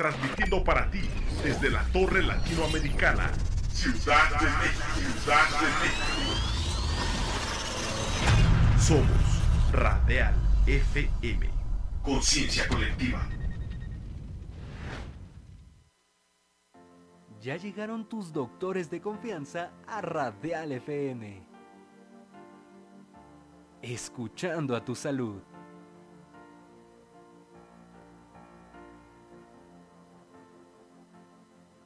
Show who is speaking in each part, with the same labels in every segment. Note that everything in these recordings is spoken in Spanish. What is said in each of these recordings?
Speaker 1: transmitiendo para ti desde la Torre Latinoamericana, Ciudad de México, Ciudad de México. Somos Radial FM, conciencia colectiva.
Speaker 2: Ya llegaron tus doctores de confianza a Radial FM. Escuchando a tu salud.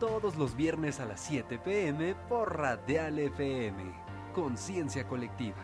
Speaker 2: todos los viernes a las 7 pm por Radial FM. Conciencia colectiva.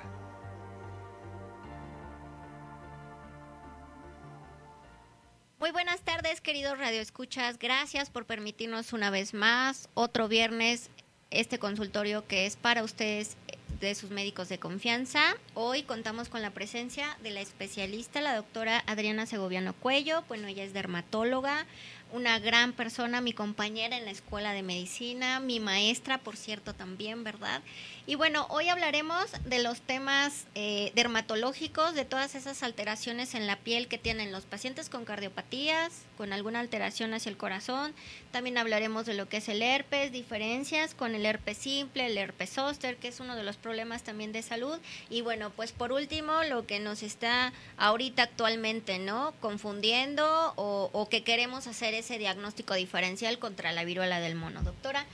Speaker 3: Muy buenas tardes, queridos radioescuchas. Gracias por permitirnos una vez más otro viernes este consultorio que es para ustedes de sus médicos de confianza. Hoy contamos con la presencia de la especialista, la doctora Adriana Segoviano Cuello. Bueno, ella es dermatóloga, una gran persona, mi compañera en la escuela de medicina, mi maestra, por cierto, también, ¿verdad? Y bueno, hoy hablaremos de los temas eh, dermatológicos, de todas esas alteraciones en la piel que tienen los pacientes con cardiopatías, con alguna alteración hacia el corazón. También hablaremos de lo que es el herpes, diferencias con el herpes simple, el herpes zóster, que es uno de los problemas también de salud. Y bueno, pues por último, lo que nos está ahorita actualmente, ¿no? Confundiendo o, o que queremos hacer ese diagnóstico diferencial contra la viruela del mono. Doctora,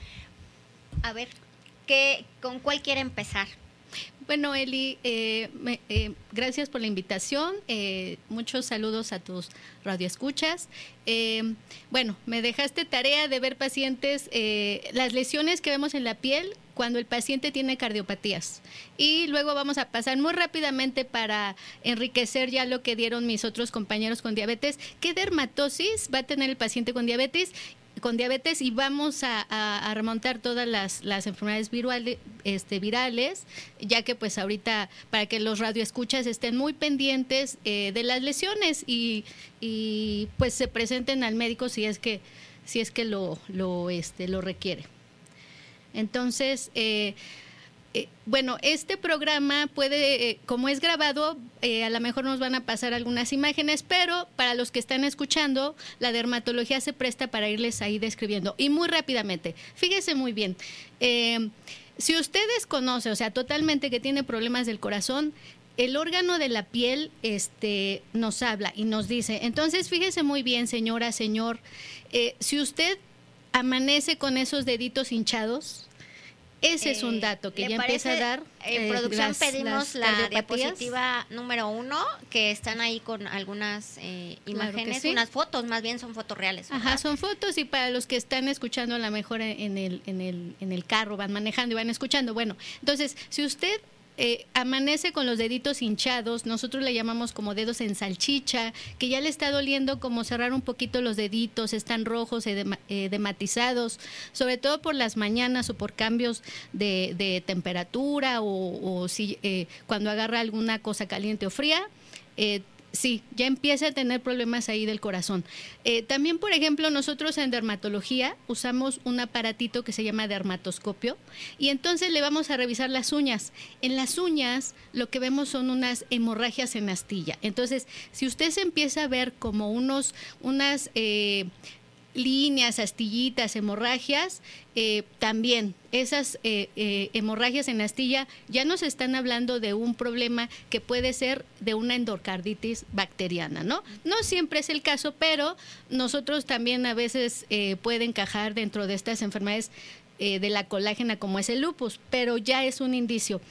Speaker 3: a ver, ¿Con cuál quiere empezar?
Speaker 4: Bueno, Eli, eh, eh, gracias por la invitación. Eh, muchos saludos a tus radioescuchas. bueno, me dejaste tarea de ver pacientes, las lesiones que vemos en la piel cuando el paciente tiene cardiopatías. Y luego vamos a pasar muy rápidamente para enriquecer ya lo que dieron mis otros compañeros con diabetes. ¿Qué dermatosis va a tener el paciente con diabetes? Con diabetes y vamos a, remontar todas las, enfermedades virales, este, virales, ya que pues ahorita para que los radioescuchas estén muy pendientes eh, de las lesiones y, pues se presenten al médico si es que si es que lo, lo, este, lo requiere. Entonces, eh, eh, bueno, este programa puede, eh, como es grabado, eh, a lo mejor nos van a pasar algunas imágenes, pero para los que están escuchando, la dermatología se presta para irles ahí describiendo. Y muy rápidamente, fíjese muy bien, si ustedes conocen, o sea, totalmente que tiene problemas del corazón, el órgano de la piel este, nos habla y nos dice, entonces fíjese muy bien, señora, señor, si usted amanece con esos deditos hinchados, ese es un eh, dato que ya empieza a dar.
Speaker 3: En eh, producción pedimos la diapositiva número uno, que están ahí con algunas eh, imágenes, unas fotos, más bien son fotos reales.
Speaker 4: Ajá, son fotos y para los que están escuchando a lo mejor en el, en, el, en el carro, van manejando y van escuchando. Bueno, entonces, si usted eh, amanece con los deditos hinchados, nosotros le llamamos como dedos en salchicha, que ya le está doliendo como cerrar un poquito los deditos, están rojos, edema- edematizados, sobre todo por las mañanas o por cambios de, de temperatura o, si eh, cuando agarra alguna cosa caliente o fría. Sí, ya empieza a tener problemas ahí del corazón. Eh, también, por ejemplo, nosotros en dermatología usamos un aparatito que se llama dermatoscopio y entonces le vamos a revisar las uñas. En las uñas lo que vemos son unas hemorragias en astilla. Entonces, si usted se empieza a ver como unos, unas eh, líneas, astillitas, hemorragias, eh, también esas eh, eh, hemorragias en astilla ya nos están hablando de un problema que puede ser de una endocarditis bacteriana, ¿no? No siempre es el caso, pero nosotros también a veces puede encajar dentro de estas enfermedades de la colágena como es el lupus, pero ya es un indicio.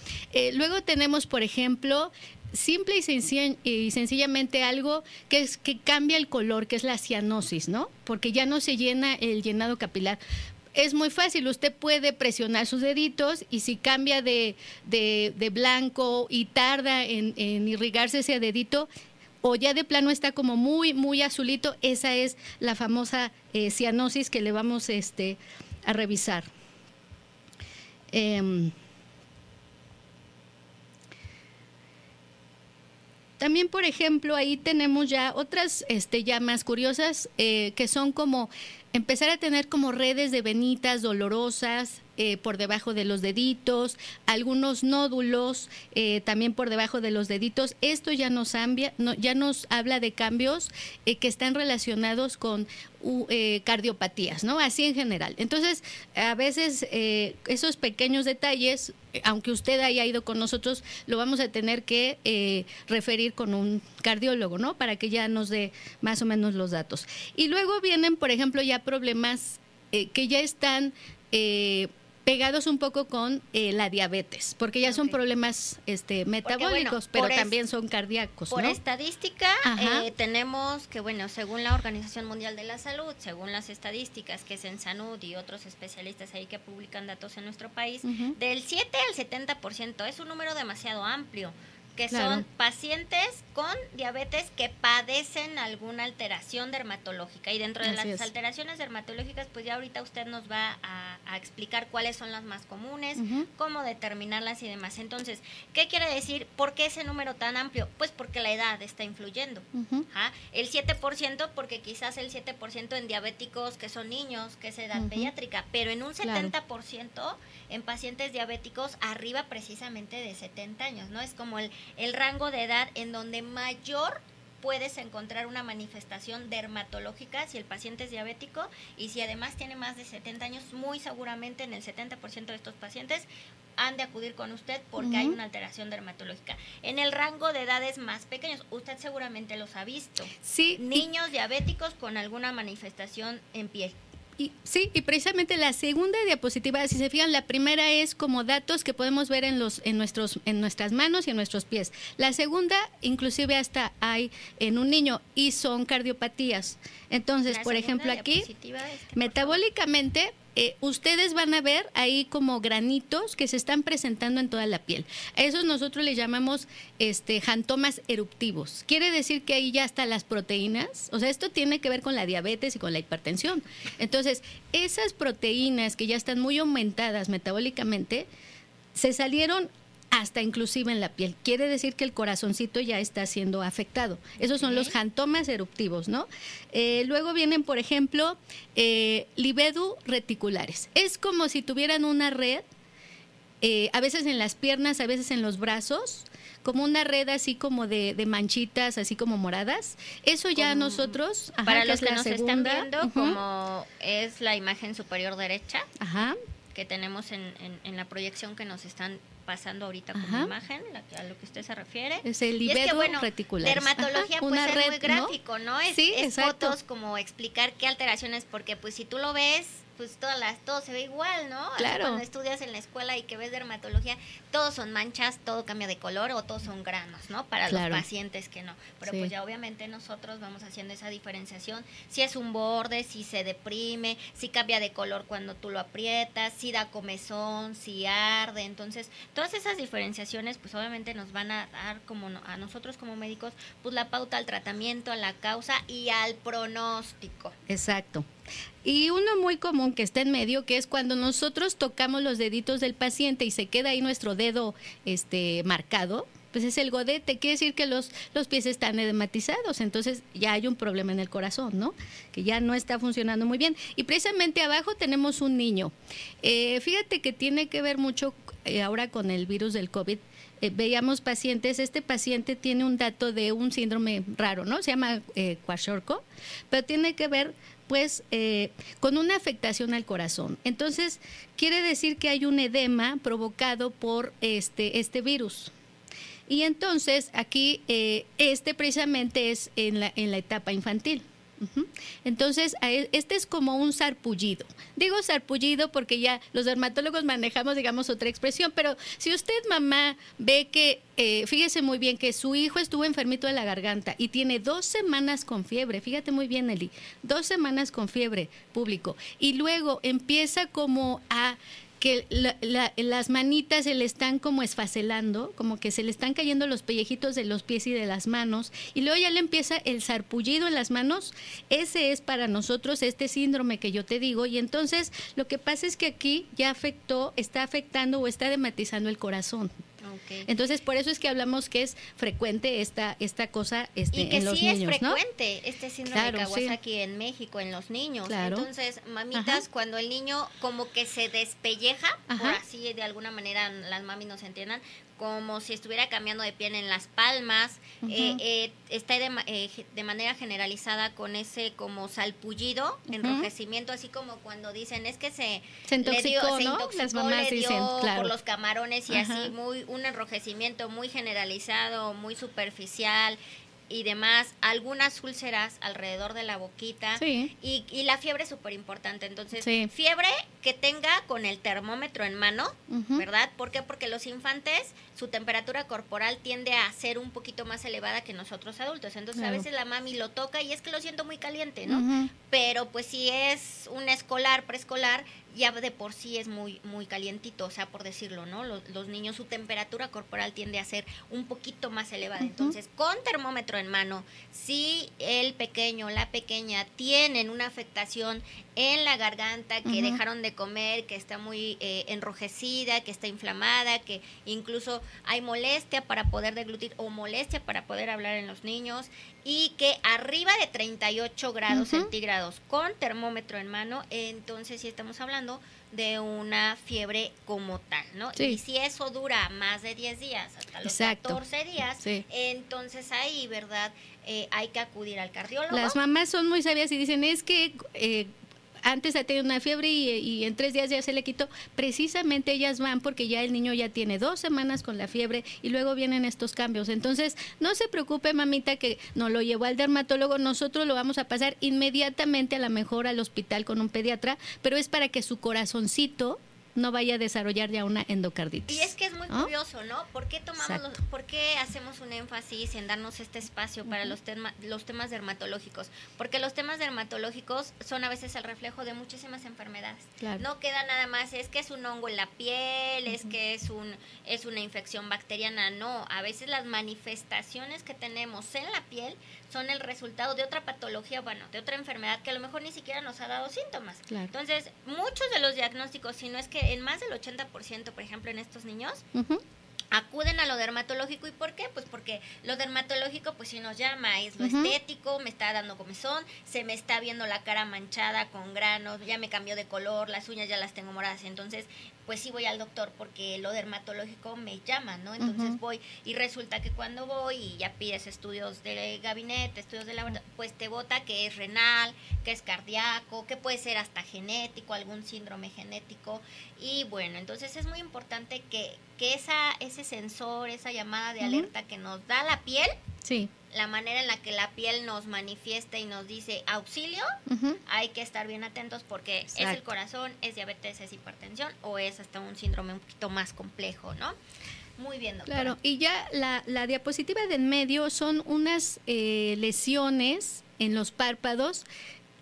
Speaker 4: Luego tenemos, por ejemplo, simple y, sencilla- y sencillamente algo que es que cambia el color, que es la cianosis, ¿no? Porque ya no se llena el llenado capilar. Es muy fácil, usted puede presionar sus deditos y si cambia de, de- blanco y tarda en, en irrigarse ese dedito, o ya de plano está como muy, muy azulito, esa es la famosa eh, cianosis que le vamos este, a revisar. Em, También, por ejemplo, ahí tenemos ya otras este, ya más curiosas eh, que son como empezar a tener como redes de venitas dolorosas eh, por debajo de los deditos, algunos nódulos eh, también por debajo de los deditos. Esto ya nos, ambia- no- ya nos habla de cambios eh, que están relacionados con cardiopatías, ¿no? Así en general. Entonces, a veces esos pequeños detalles, aunque usted haya ido con nosotros, lo vamos a tener que referir con un cardiólogo, ¿no? Para que ya nos dé más o menos los datos. Y luego vienen, por ejemplo, ya problemas que ya están pegados un poco con eh, la diabetes, porque ya son problemas este, metabólicos, pero también son cardíacos,
Speaker 3: Por
Speaker 4: ¿no?
Speaker 3: estadística, eh, tenemos que, bueno, según la Organización Mundial de la Salud, según las estadísticas que es en Sanud y otros especialistas ahí que publican datos en nuestro país, del 7 al 70% es un número demasiado amplio, que
Speaker 4: Claro.
Speaker 3: son pacientes con diabetes que padecen alguna alteración dermatológica. Y dentro de
Speaker 4: Así
Speaker 3: las
Speaker 4: es.
Speaker 3: alteraciones dermatológicas, pues ya ahorita usted nos va a, a explicar cuáles son las más comunes, cómo determinarlas y demás. Entonces, ¿qué quiere decir? ¿Por qué ese número tan amplio? Pues porque la edad está influyendo.
Speaker 4: Ujú.
Speaker 3: Ajá. El 7% porque quizás el 7% en diabéticos que son niños, que es edad pediátrica, pero en un
Speaker 4: Claro.
Speaker 3: 70% en pacientes diabéticos arriba precisamente de 70 años, ¿no? Es como el, el rango de edad en donde mayor puedes encontrar una manifestación dermatológica si el paciente es diabético y si además tiene más de 70 años, muy seguramente en el 70% de estos pacientes han de acudir con usted porque hay una alteración dermatológica. En el rango de edades más pequeños, usted seguramente los ha visto.
Speaker 4: Sí,
Speaker 3: Niños diabéticos con alguna manifestación en piel.
Speaker 4: Y, sí, y precisamente la segunda diapositiva, si se fijan, la primera es como datos que podemos ver en los en nuestros en nuestras manos y en nuestros pies. La segunda, inclusive hasta hay en un niño y son cardiopatías. Entonces,
Speaker 3: La
Speaker 4: por ejemplo, aquí
Speaker 3: este, por
Speaker 4: metabólicamente eh, ustedes van a ver ahí como granitos que se están presentando en toda la piel. A esos nosotros le llamamos este jantomas eruptivos. Quiere decir que ahí ya están las proteínas. O sea, esto tiene que ver con la diabetes y con la hipertensión. Entonces, esas proteínas que ya están muy aumentadas metabólicamente se salieron hasta inclusive en la piel. Quiere decir que el corazoncito ya está siendo afectado. Esos son los jantomas eruptivos, ¿no? Eh, luego vienen, por ejemplo, eh, libedu reticulares. Es como si tuvieran una red, eh, a veces en las piernas, a veces en los brazos, como una red así como de, de manchitas, así como moradas. Eso ya
Speaker 3: Como-
Speaker 4: nosotros, ajá,
Speaker 3: Para
Speaker 4: que
Speaker 3: los
Speaker 4: es
Speaker 3: que nos están viendo, como es la imagen superior derecha
Speaker 4: Ajá,
Speaker 3: que tenemos en, en- en la proyección que nos están pasando ahorita como
Speaker 4: Ajá.
Speaker 3: imagen, la a lo que usted se refiere.
Speaker 4: es el
Speaker 3: Y es que, bueno, dermatología
Speaker 4: Ajá,
Speaker 3: pues
Speaker 4: una
Speaker 3: es
Speaker 4: red,
Speaker 3: muy gráfico, ¿no? Es,
Speaker 4: Sí,
Speaker 3: es fotos como explicar qué alteraciones, porque pues si tú lo ves, pues todas las, todo se ve igual, ¿no?
Speaker 4: Claro.
Speaker 3: Cuando estudias en la escuela y que ves dermatología, todos son manchas, todo cambia de color o todos son granos, ¿no? Para
Speaker 4: Claro.
Speaker 3: los pacientes que no. Pero
Speaker 4: Sí.
Speaker 3: pues ya obviamente nosotros vamos haciendo esa diferenciación. Si es un borde, si se deprime, si cambia de color cuando tú lo aprietas, si da comezón, si arde. Entonces, todas esas diferenciaciones pues obviamente nos van a dar como a nosotros como médicos pues la pauta al tratamiento, a la causa y al pronóstico.
Speaker 4: Exacto. Y uno muy común que está en medio, que es cuando nosotros tocamos los deditos del paciente y se queda ahí nuestro dedo este marcado, pues es el godete, quiere decir que los, los pies están edematizados, entonces ya hay un problema en el corazón, ¿no? Que ya no está funcionando muy bien. Y precisamente abajo tenemos un niño. Eh, fíjate que tiene que ver mucho eh, ahora con el virus del COVID. Eh, veíamos pacientes, este paciente tiene un dato de un síndrome raro, ¿no? Se llama eh, pero tiene que ver eh, con una afectación al corazón. Entonces, quiere decir que hay un edema provocado por este, este virus. Y entonces aquí eh, este precisamente es en la, en la etapa infantil. Entonces, e- este es como un sarpullido. Digo sarpullido porque ya los dermatólogos manejamos, digamos, otra expresión, pero si usted, mamá, ve que, eh, fíjese muy bien que su hijo estuvo enfermito de la garganta y tiene dos semanas con fiebre, fíjate muy bien, Eli, dos semanas con fiebre público, y luego empieza como a que la- la- las manitas se le están como esfacelando, como que se le están cayendo los pellejitos de los pies y de las manos, y luego ya le empieza el sarpullido en las manos, ese es para nosotros este síndrome que yo te digo, y entonces lo que pasa es que aquí ya afectó, está afectando o está dematizando el corazón. Entonces, por eso es que hablamos que es frecuente esta, esta cosa este,
Speaker 3: y que
Speaker 4: en los
Speaker 3: sí
Speaker 4: niños,
Speaker 3: es
Speaker 4: ¿no?
Speaker 3: frecuente este síndrome
Speaker 4: Claro,
Speaker 3: de
Speaker 4: sí.
Speaker 3: Kawasaki en México, en los niños.
Speaker 4: Claro.
Speaker 3: Entonces, mamitas,
Speaker 4: Ajá.
Speaker 3: cuando el niño como que se despelleja, por
Speaker 4: Ajá.
Speaker 3: así de alguna manera las mami nos entiendan, como si estuviera cambiando de piel en las palmas, eh, eh, está de, eh, de manera generalizada con ese como salpullido, enrojecimiento, así como cuando dicen, es que se,
Speaker 4: Se
Speaker 3: le dio-
Speaker 4: intoxicó,
Speaker 3: se
Speaker 4: ¿no?
Speaker 3: intoxicó,
Speaker 4: Las mamás
Speaker 3: le dio
Speaker 4: dicen, claro.
Speaker 3: por los camarones y así muy un enrojecimiento muy generalizado, muy superficial y demás, algunas úlceras alrededor de la boquita
Speaker 4: Sí.
Speaker 3: y, y la fiebre es súper importante. Entonces,
Speaker 4: Sí.
Speaker 3: fiebre que tenga con el termómetro en mano. ¿verdad? ¿Por qué? Porque los infantes, su temperatura corporal tiende a ser un poquito más elevada que nosotros adultos. Entonces,
Speaker 4: Claro.
Speaker 3: a veces la mami lo toca y es que lo siento muy caliente, ¿no? Pero pues si es un escolar, preescolar, ya de por sí es muy muy calientito, o sea, por decirlo, ¿no? Los, los niños su temperatura corporal tiende a ser un poquito más elevada. Entonces, con termómetro en mano, si el pequeño, la pequeña tienen una afectación en la garganta, que dejaron de comer, que está muy eh, enrojecida, que está inflamada, que incluso hay molestia para poder deglutir o molestia para poder hablar en los niños y que arriba de 38 grados
Speaker 4: Ujú.
Speaker 3: centígrados con termómetro en mano, entonces sí estamos hablando de una fiebre como tal, ¿no?
Speaker 4: Sí.
Speaker 3: Y si eso dura más de 10 días, hasta los
Speaker 4: Exacto.
Speaker 3: 14 días,
Speaker 4: Sí.
Speaker 3: entonces ahí, ¿verdad? Eh, hay que acudir al cardiólogo.
Speaker 4: Las mamás son muy sabias y dicen, es que eh, antes ha tenido una fiebre y, y en tres días ya se le quitó. Precisamente ellas van porque ya el niño ya tiene dos semanas con la fiebre y luego vienen estos cambios. Entonces, no se preocupe, mamita, que no lo llevó al dermatólogo. Nosotros lo vamos a pasar inmediatamente a la mejor al hospital con un pediatra, pero es para que su corazoncito no vaya a desarrollar ya una endocarditis.
Speaker 3: Y es que muy
Speaker 4: ¿no?
Speaker 3: curioso, ¿no? ¿Por qué tomamos los- por qué hacemos un énfasis en darnos este espacio para los, tema- los temas dermatológicos? Porque los temas dermatológicos son a veces el reflejo de muchísimas enfermedades.
Speaker 4: Claro.
Speaker 3: No queda nada más, es que es un hongo en la piel, es que es un es una infección bacteriana, no, a veces las manifestaciones que tenemos en la piel son el resultado de otra patología, bueno, de otra enfermedad que a lo mejor ni siquiera nos ha dado síntomas.
Speaker 4: Claro.
Speaker 3: Entonces, muchos de los diagnósticos, si no es que en más del 80%, por ejemplo, en estos niños, Acuden a lo dermatológico. ¿Y por qué? Pues porque lo dermatológico, pues si nos llama, es lo estético, me está dando comezón, se me está viendo la cara manchada con granos, ya me cambió de color, las uñas ya las tengo moradas. Entonces, pues sí voy al doctor porque lo dermatológico me llama, ¿no? Entonces voy y resulta que cuando voy y ya pides estudios de gabinete, estudios de laboratorio, pues te vota que es renal, que es cardíaco, que puede ser hasta genético, algún síndrome genético. Y bueno, entonces es muy importante que que esa, ese sensor, esa llamada de alerta que nos da la piel,
Speaker 4: Sí.
Speaker 3: La manera en la que la piel nos manifiesta y nos dice auxilio, hay que estar bien atentos porque es el corazón, es diabetes, es hipertensión o es hasta un síndrome un poquito más complejo, ¿no? Muy bien, doctora.
Speaker 4: Claro, y ya la, la diapositiva de en medio son unas eh, lesiones en los párpados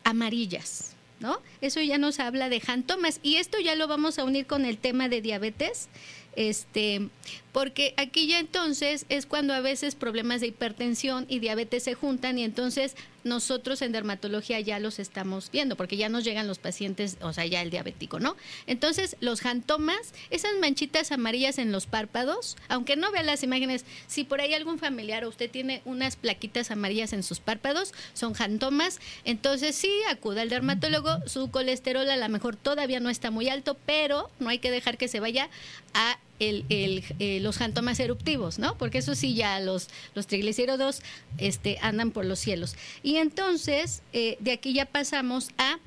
Speaker 4: amarillas, ¿no? Eso ya nos habla de jantomas y esto ya lo vamos a unir con el tema de diabetes. Este, porque aquí ya entonces es cuando a veces problemas de hipertensión y diabetes se juntan y entonces nosotros en dermatología ya los estamos viendo, porque ya nos llegan los pacientes, o sea, ya el diabético, ¿no? Entonces, los jantomas, esas manchitas amarillas en los párpados, aunque no vea las imágenes, si por ahí algún familiar o usted tiene unas plaquitas amarillas en sus párpados, son jantomas, entonces sí, acuda al dermatólogo, su colesterol a lo mejor todavía no está muy alto, pero no hay que dejar que se vaya a el, eh, los jantomas eruptivos, ¿no? Porque eso sí ya los, los triglicéridos este, andan por los cielos. Y entonces, eh, de aquí ya pasamos a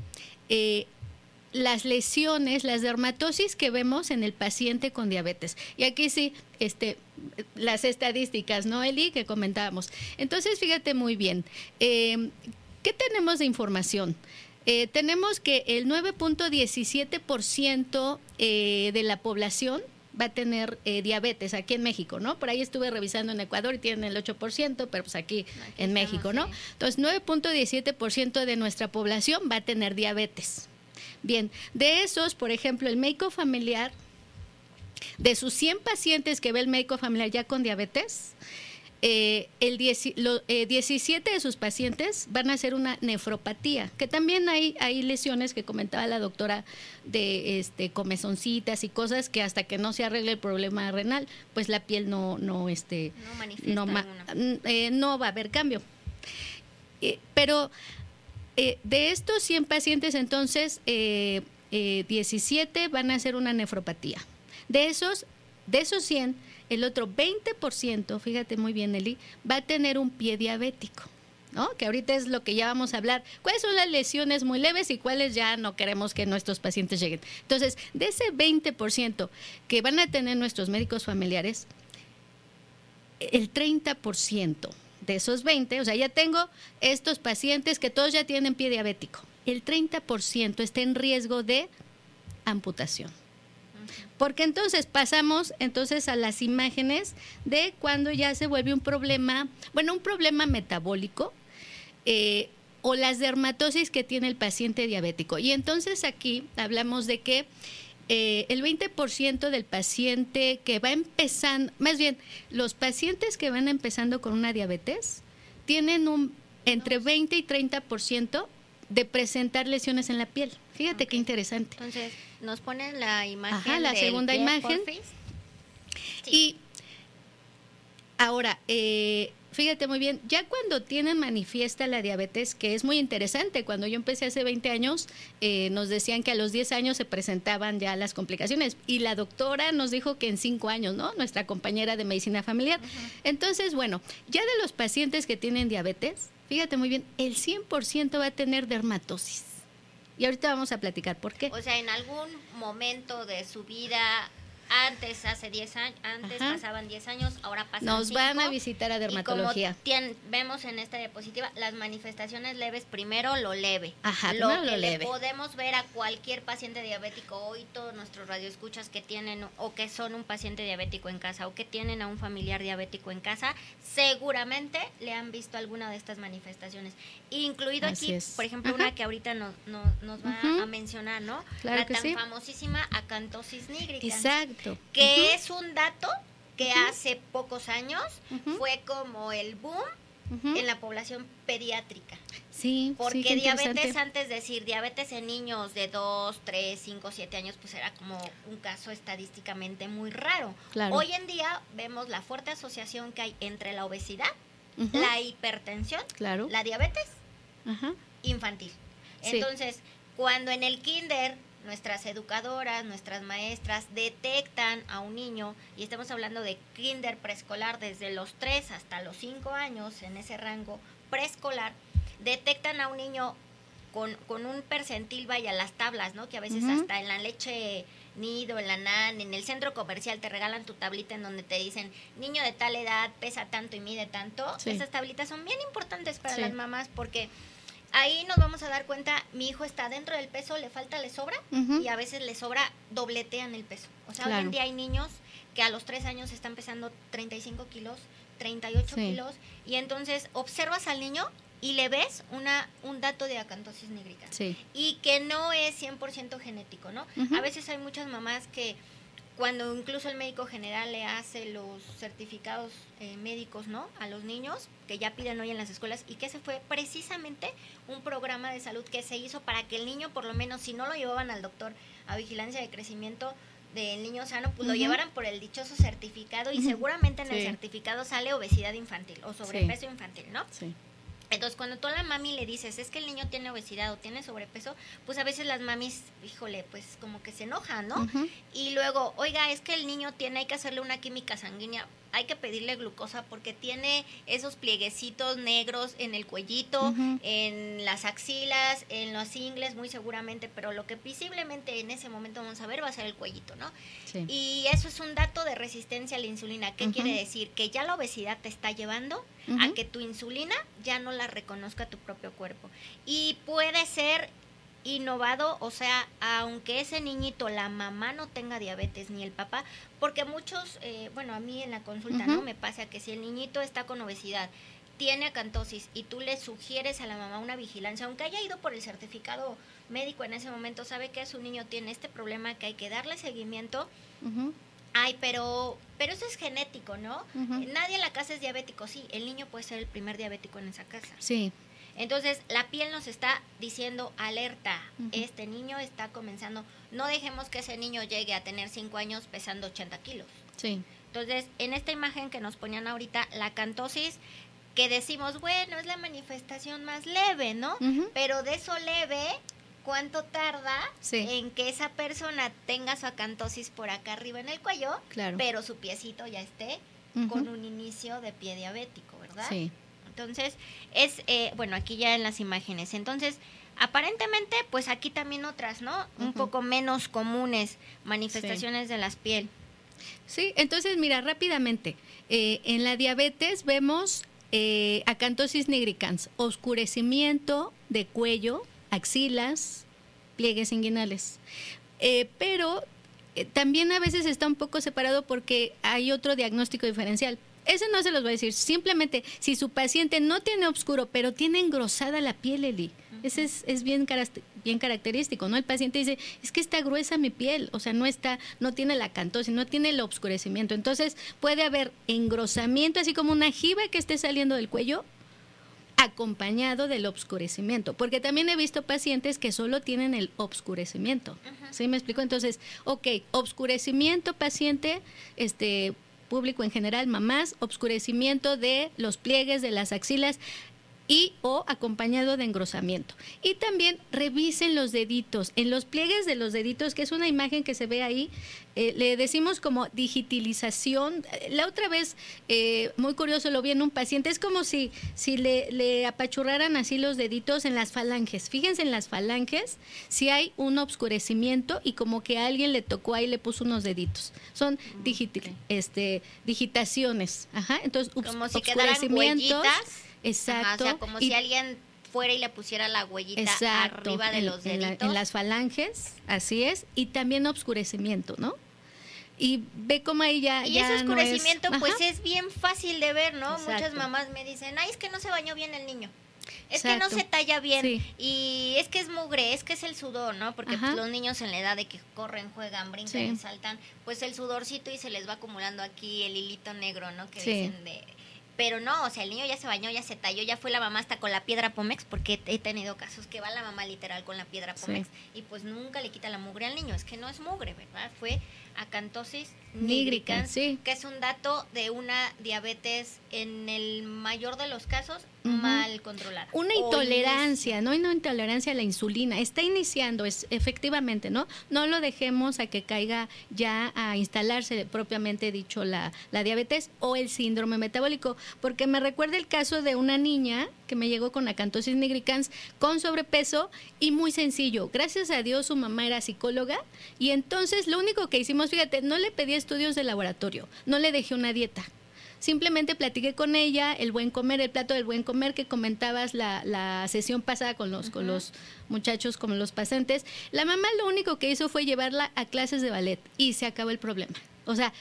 Speaker 4: eh, las lesiones, las dermatosis que vemos en el paciente con diabetes. Y aquí sí, este, las estadísticas, ¿no, Eli? Que comentábamos. Entonces, fíjate muy bien. Eh, ¿Qué tenemos de información? Eh, tenemos que el 9.17% eh, de la población va a tener eh, diabetes aquí en México, ¿no? Por ahí estuve revisando en Ecuador y tienen el 8%, pero pues aquí,
Speaker 3: Aquí
Speaker 4: en
Speaker 3: estamos,
Speaker 4: México, ¿no?
Speaker 3: sí.
Speaker 4: Entonces, 9.17% de nuestra población va a tener diabetes. Bien, de esos, por ejemplo, el médico familiar, de sus 100 pacientes que ve el médico familiar ya con diabetes, eh, el 10 lo- eh, 17 de sus pacientes van a hacer una nefropatía, que también hay, hay lesiones que comentaba la doctora de este, comezoncitas y cosas que hasta que no se arregle el problema renal, pues la piel no, no, este,
Speaker 3: no
Speaker 4: no, ma- eh, no va a haber cambio. Pero de estos 100 pacientes, entonces, eh, eh, 17 van a hacer una nefropatía. De esos, de esos 100, el otro 20%, fíjate muy bien, Eli, va a tener un pie diabético. ¿no? Que ahorita es lo que ya vamos a hablar. ¿Cuáles son las lesiones muy leves y cuáles ya no queremos que nuestros pacientes lleguen? Entonces, de ese 20% que van a tener nuestros médicos familiares, el 30% de esos 20, o sea, ya tengo estos pacientes que todos ya tienen pie diabético. El 30% está en riesgo de amputación. Porque entonces pasamos entonces a las imágenes de cuando ya se vuelve un problema, bueno, un problema metabólico eh, o las dermatosis que tiene el paciente diabético. Y entonces aquí hablamos de que eh, el 20% del paciente que va empezando, más bien, los pacientes que van empezando con una diabetes tienen un entre 20 y 30% de presentar lesiones en la piel. Fíjate qué interesante.
Speaker 3: Entonces, nos ponen la imagen.
Speaker 4: Ajá, la
Speaker 3: del
Speaker 4: segunda imagen.
Speaker 3: Sí.
Speaker 4: Y ahora, eh, fíjate muy bien, ya cuando tienen manifiesta la diabetes, que es muy interesante, cuando yo empecé hace 20 años, eh, nos decían que a los 10 años se presentaban ya las complicaciones y la doctora nos dijo que en 5 años, ¿no? Nuestra compañera de medicina familiar. Entonces, bueno, ya de los pacientes que tienen diabetes, fíjate muy bien, el 100% va a tener dermatosis. Y ahorita vamos a platicar por qué.
Speaker 3: O sea, en algún momento de su vida, antes, hace 10 años, antes
Speaker 4: Ajá.
Speaker 3: pasaban 10 años, ahora pasan
Speaker 4: Nos van a visitar a
Speaker 3: y como
Speaker 4: dermatología.
Speaker 3: tien- vemos en esta diapositiva, las manifestaciones leves, primero lo leve.
Speaker 4: Ajá,
Speaker 3: lo que
Speaker 4: lo
Speaker 3: le
Speaker 4: leve.
Speaker 3: podemos ver a cualquier paciente diabético hoy, todos nuestros radioescuchas que tienen o que son un paciente diabético en casa o que tienen a un familiar diabético en casa, seguramente le han visto alguna de estas manifestaciones. Incluido
Speaker 4: Así
Speaker 3: aquí,
Speaker 4: es.
Speaker 3: por ejemplo,
Speaker 4: Ajá.
Speaker 3: una que ahorita nos, nos, nos va a mencionar, ¿no?
Speaker 4: Claro
Speaker 3: La
Speaker 4: que
Speaker 3: tan
Speaker 4: sí.
Speaker 3: famosísima acantosis nigricans
Speaker 4: Exacto.
Speaker 3: que es un dato que hace pocos años fue como el boom en la población pediátrica.
Speaker 4: Sí,
Speaker 3: Porque
Speaker 4: sí,
Speaker 3: diabetes, antes de decir diabetes en niños de 2, 3, 5, 7 años, pues era como un caso estadísticamente muy raro.
Speaker 4: Claro.
Speaker 3: Hoy en día vemos la fuerte asociación que hay entre la obesidad, la hipertensión,
Speaker 4: Claro.
Speaker 3: la diabetes infantil.
Speaker 4: Sí.
Speaker 3: Entonces, cuando en el kinder nuestras educadoras, nuestras maestras detectan a un niño, y estamos hablando de kinder preescolar desde los 3 hasta los 5 años, en ese rango preescolar, detectan a un niño con, con un percentil, vaya, las tablas, ¿no? Que a veces hasta en la leche Nido, en la NAN, en el centro comercial te regalan tu tablita en donde te dicen niño de tal edad pesa tanto y mide tanto.
Speaker 4: Sí.
Speaker 3: Esas tablitas son bien importantes para
Speaker 4: Sí.
Speaker 3: las mamás porque ahí nos vamos a dar cuenta, mi hijo está dentro del peso, le falta, le sobra y a veces le sobra, dobletean el peso. O sea, hoy en día hay niños que a los 3 años están pesando 35 kilos, 38
Speaker 4: Sí.
Speaker 3: kilos y entonces observas al niño y le ves una, un dato de acantosis nigricans
Speaker 4: Sí.
Speaker 3: y que no es 100% genético, ¿no? A veces hay muchas mamás que cuando incluso el médico general le hace los certificados eh, médicos, ¿no? A los niños que ya piden hoy en las escuelas y que ese fue precisamente un programa de salud que se hizo para que el niño, por lo menos, si no lo llevaban al doctor a vigilancia de crecimiento del niño sano, pues lo llevaran por el dichoso certificado y seguramente en el certificado sale obesidad infantil o sobrepeso infantil, ¿no?
Speaker 4: Sí.
Speaker 3: Entonces, cuando tú a la mami le dices, es que el niño tiene obesidad o tiene sobrepeso, pues a veces las mamis, híjole, pues como que se enojan, ¿no? Y luego, oiga, es que el niño tiene, hay que hacerle una química sanguínea, hay que pedirle glucosa porque tiene esos plieguecitos negros en el cuellito, en las axilas, en los ingles, muy seguramente, pero lo que visiblemente en ese momento vamos a ver va a ser el cuellito, ¿no?
Speaker 4: Sí.
Speaker 3: Y eso es un dato de resistencia a la insulina. ¿Qué quiere decir? Que ya la obesidad te está llevando a que tu insulina ya no la reconozca tu propio cuerpo. Y puede ser innovado, o sea, aunque ese niñito, la mamá no tenga diabetes ni el papá, porque muchos, eh, bueno, a mí en la consulta, ¿no? Me pasa que si el niñito está con obesidad, tiene acantosis y tú le sugieres a la mamá una vigilancia, aunque haya ido por el certificado médico en ese momento, sabe que su niño tiene este problema, que hay que darle seguimiento,
Speaker 4: Ujú.
Speaker 3: Ay, pero, pero eso es genético, ¿no? Nadie en la casa es diabético, sí, el niño puede ser el primer diabético en esa casa.
Speaker 4: Sí.
Speaker 3: Entonces, la piel nos está diciendo, alerta, este niño está comenzando, no dejemos que ese niño llegue a tener 5 años pesando 80 kilos.
Speaker 4: Sí.
Speaker 3: Entonces, en esta imagen que nos ponían ahorita, la cantosis, que decimos, bueno, es la manifestación más leve, ¿no? Pero de eso leve, ¿cuánto tarda
Speaker 4: Sí.
Speaker 3: en que esa persona tenga su acantosis por acá arriba en el cuello?
Speaker 4: Claro.
Speaker 3: pero su piecito ya esté con un inicio de pie diabético, ¿verdad?
Speaker 4: Sí.
Speaker 3: Entonces, es, eh, bueno, aquí ya en las imágenes. Entonces, aparentemente, pues aquí también otras, ¿no? Un poco menos comunes manifestaciones de las piel.
Speaker 4: Sí, entonces mira, rápidamente, eh, en la diabetes vemos eh, acantosis nigricans, oscurecimiento de cuello, axilas, pliegues inguinales. Eh, pero eh, también a veces está un poco separado porque hay otro diagnóstico diferencial. Ese no se los voy a decir. Simplemente, si su paciente no tiene oscuro, pero tiene engrosada la piel, Eli, ese es, es bien, característico, ¿no? El paciente dice, es que está gruesa mi piel, o sea, no está, no tiene la cantosis, no tiene el obscurecimiento. Entonces, puede haber engrosamiento, así como una jiba que esté saliendo del cuello, acompañado del obscurecimiento, porque también he visto pacientes que solo tienen el obscurecimiento. ¿Sí me explico? Entonces, ok, obscurecimiento paciente, este público en general, mamás, obscurecimiento de los pliegues de las axilas y o acompañado de engrosamiento. Y también revisen los deditos. En los pliegues de los deditos, que es una imagen que se ve ahí, eh, le decimos como digitalización. La otra vez, eh, muy curioso, lo vi en un paciente, es como si, si le, le apachurraran así los deditos en las falanges. Fíjense en las falanges si hay un obscurecimiento y como que alguien le tocó ahí y le puso unos deditos. Son digiti- este, digitaciones. Ajá. Entonces,
Speaker 3: Como si quedaran huellitas.
Speaker 4: Exacto.
Speaker 3: Ajá, o sea, como
Speaker 4: Y-
Speaker 3: si alguien fuera y le pusiera la huellita
Speaker 4: Exacto,
Speaker 3: arriba de
Speaker 4: en,
Speaker 3: los
Speaker 4: en la-
Speaker 3: deditos.
Speaker 4: en las falanges, así es, y también obscurecimiento, ¿no? Y ve cómo ahí ya.
Speaker 3: Y
Speaker 4: ya
Speaker 3: ese
Speaker 4: no es-
Speaker 3: oscurecimiento, pues es bien fácil de ver, ¿no? Muchas mamás me dicen, ay, es que no se bañó bien el niño. Es que no se talla bien.
Speaker 4: Sí.
Speaker 3: Y es que es mugre, es que es el sudor, ¿no? Porque pues, los niños en la edad de que corren, juegan, brincan
Speaker 4: Sí.
Speaker 3: y saltan, pues el sudorcito y se les va acumulando aquí el hilito negro, ¿no? Que
Speaker 4: Sí.
Speaker 3: dicen de... Pero no, o sea, el niño ya se bañó, ya se talló, ya fue la mamá hasta con la piedra Pomex, porque he tenido casos que va la mamá literal con la piedra
Speaker 4: Sí.
Speaker 3: Pomex y pues nunca le quita la mugre al niño. Es que no es mugre, ¿verdad? Fue acantosis nigricans,
Speaker 4: sí.
Speaker 3: que es un dato de una diabetes en el mayor de los casos Mal controlada.
Speaker 4: Una intolerancia, ¿no? Una intolerancia a la insulina. Está iniciando, es efectivamente, ¿no? No lo dejemos a que caiga ya a instalarse propiamente dicho la, la diabetes o el síndrome metabólico. Porque me recuerda el caso de una niña que que me llegó con acantosis nigricans con sobrepeso y muy sencillo. Gracias a Dios su mamá era psicóloga y entonces lo único que hicimos, fíjate, no le pedí estudios de laboratorio, no le dejé una dieta. Simplemente platiqué con ella, el buen comer, el plato del buen comer que comentabas la, la sesión pasada con los, con los muchachos, con los pacientes. La mamá lo único que hizo fue llevarla a clases de ballet y se acabó el problema. O sea,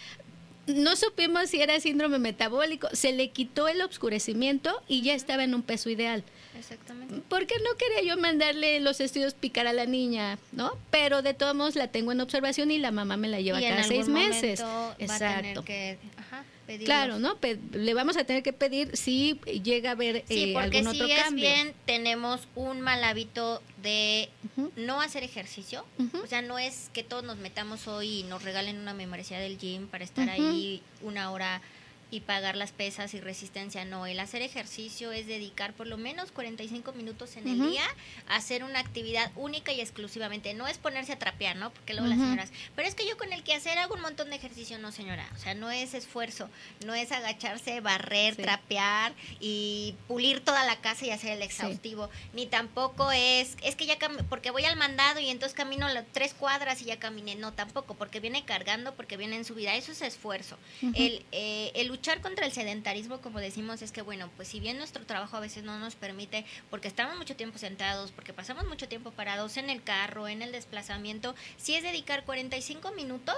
Speaker 4: no supimos si era síndrome metabólico, se le quitó el obscurecimiento y ya estaba en un peso ideal.
Speaker 3: Exactamente.
Speaker 4: Porque no quería yo mandarle los estudios picar a la niña, ¿no? Pero de todos modos la tengo en observación y la mamá me la lleva
Speaker 3: y en
Speaker 4: cada seis
Speaker 3: algún
Speaker 4: meses.
Speaker 3: Va a tener
Speaker 4: Exacto.
Speaker 3: que, ajá.
Speaker 4: Claro, ¿no? Pe- le vamos a tener que pedir si llega a
Speaker 3: Sí,
Speaker 4: eh,
Speaker 3: porque
Speaker 4: algún
Speaker 3: si
Speaker 4: otro
Speaker 3: es
Speaker 4: cambio.
Speaker 3: bien, tenemos un mal hábito de no hacer ejercicio. O sea, no es que todos nos metamos hoy y nos regalen una membresía del gym para estar ahí una hora y pagar las pesas y resistencia. No, el hacer ejercicio es dedicar por lo menos 45 minutos en el día a hacer una actividad única y exclusivamente. No es ponerse a trapear, ¿no? Porque luego las señoras, pero es que yo con el que hacer hago un montón de ejercicio. No, señora. O sea, no es esfuerzo, no es agacharse, barrer,
Speaker 4: Sí.
Speaker 3: trapear y pulir toda la casa y hacer el exhaustivo. Ni tampoco es, es que ya, porque voy al mandado y entonces camino la- tres cuadras y ya caminé. No, tampoco, porque viene cargando, porque viene en su vida. Eso es esfuerzo.
Speaker 4: Ujú.
Speaker 3: el, eh, el luchar contra el sedentarismo, como decimos, es que, bueno, pues si bien nuestro trabajo a veces no nos permite, porque estamos mucho tiempo sentados, porque pasamos mucho tiempo parados en el carro, en el desplazamiento, sí es dedicar 45 minutos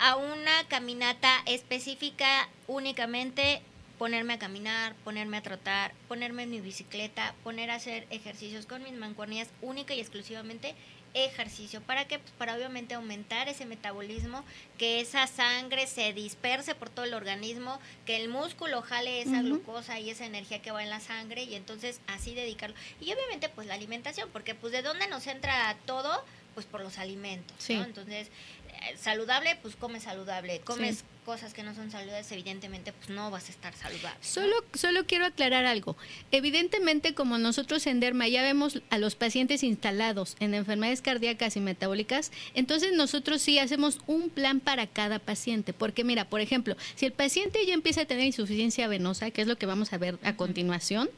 Speaker 3: a una caminata específica únicamente ponerme a caminar, ponerme a trotar, ponerme en mi bicicleta, poner a hacer ejercicios con mis mancuernillas única y exclusivamente ejercicio. ¿Para qué? Pues para obviamente aumentar ese metabolismo, que esa sangre se disperse por todo el organismo, que el músculo jale esa glucosa y esa energía que va en la sangre y entonces así dedicarlo. Y obviamente pues la alimentación, porque pues de dónde nos entra todo, pues por los alimentos,
Speaker 4: Sí.
Speaker 3: ¿no? Entonces, eh, saludable, pues come saludable, comes
Speaker 4: Sí.
Speaker 3: Cosas que no son saludables, evidentemente pues no vas a estar saludable. ¿no?
Speaker 4: Solo, solo quiero aclarar algo. Evidentemente, como nosotros en Derma ya vemos a los pacientes instalados en enfermedades cardíacas y metabólicas, entonces nosotros sí hacemos un plan para cada paciente. Porque mira, por ejemplo, si el paciente ya empieza a tener insuficiencia venosa, que es lo que vamos a ver a continuación,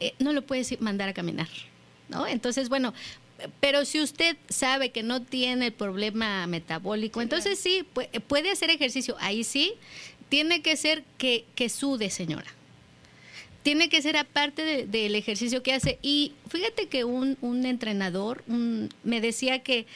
Speaker 4: eh, no lo puedes mandar a caminar. ¿no? Entonces, bueno, pero si usted sabe que no tiene el problema metabólico,
Speaker 3: Sí,
Speaker 4: entonces sí, pu- puede hacer ejercicio. Ahí sí, tiene que ser que, que sude, señora. Tiene que ser aparte de- del ejercicio que hace. Y fíjate que un, un entrenador un- me decía que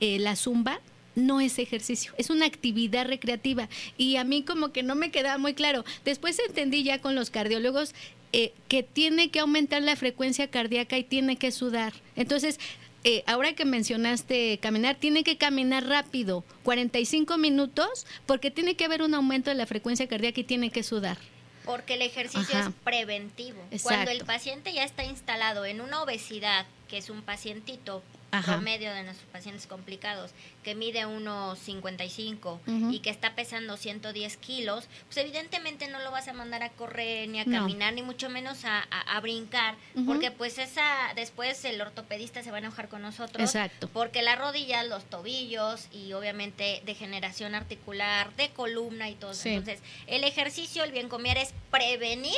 Speaker 4: eh, la zumba no es ejercicio, es una actividad recreativa. Y a mí como que no me quedaba muy claro. Después entendí ya con los cardiólogos eh, que tiene que aumentar la frecuencia cardíaca y tiene que sudar. Entonces, eh, ahora que mencionaste caminar, tiene que caminar rápido, 45 minutos, porque tiene que haber un aumento de la frecuencia cardíaca y tiene que sudar.
Speaker 3: Porque el ejercicio
Speaker 4: Ajá.
Speaker 3: es preventivo.
Speaker 4: Exacto.
Speaker 3: Cuando el paciente ya está instalado en una obesidad, que es un pacientito
Speaker 4: Ajá.
Speaker 3: promedio de nuestros pacientes complicados, que mide unos 55
Speaker 4: Ujú.
Speaker 3: y que está pesando 110 kilos, pues evidentemente no lo vas a mandar a correr, ni a
Speaker 4: No.
Speaker 3: caminar, ni mucho menos a, a- a brincar, porque pues esa, después el ortopedista se va a enojar con nosotros.
Speaker 4: Exacto.
Speaker 3: Porque la rodilla, los tobillos y obviamente degeneración articular, de columna y todo. eso.
Speaker 4: Sí.
Speaker 3: Entonces, el ejercicio, el bien comer es prevenir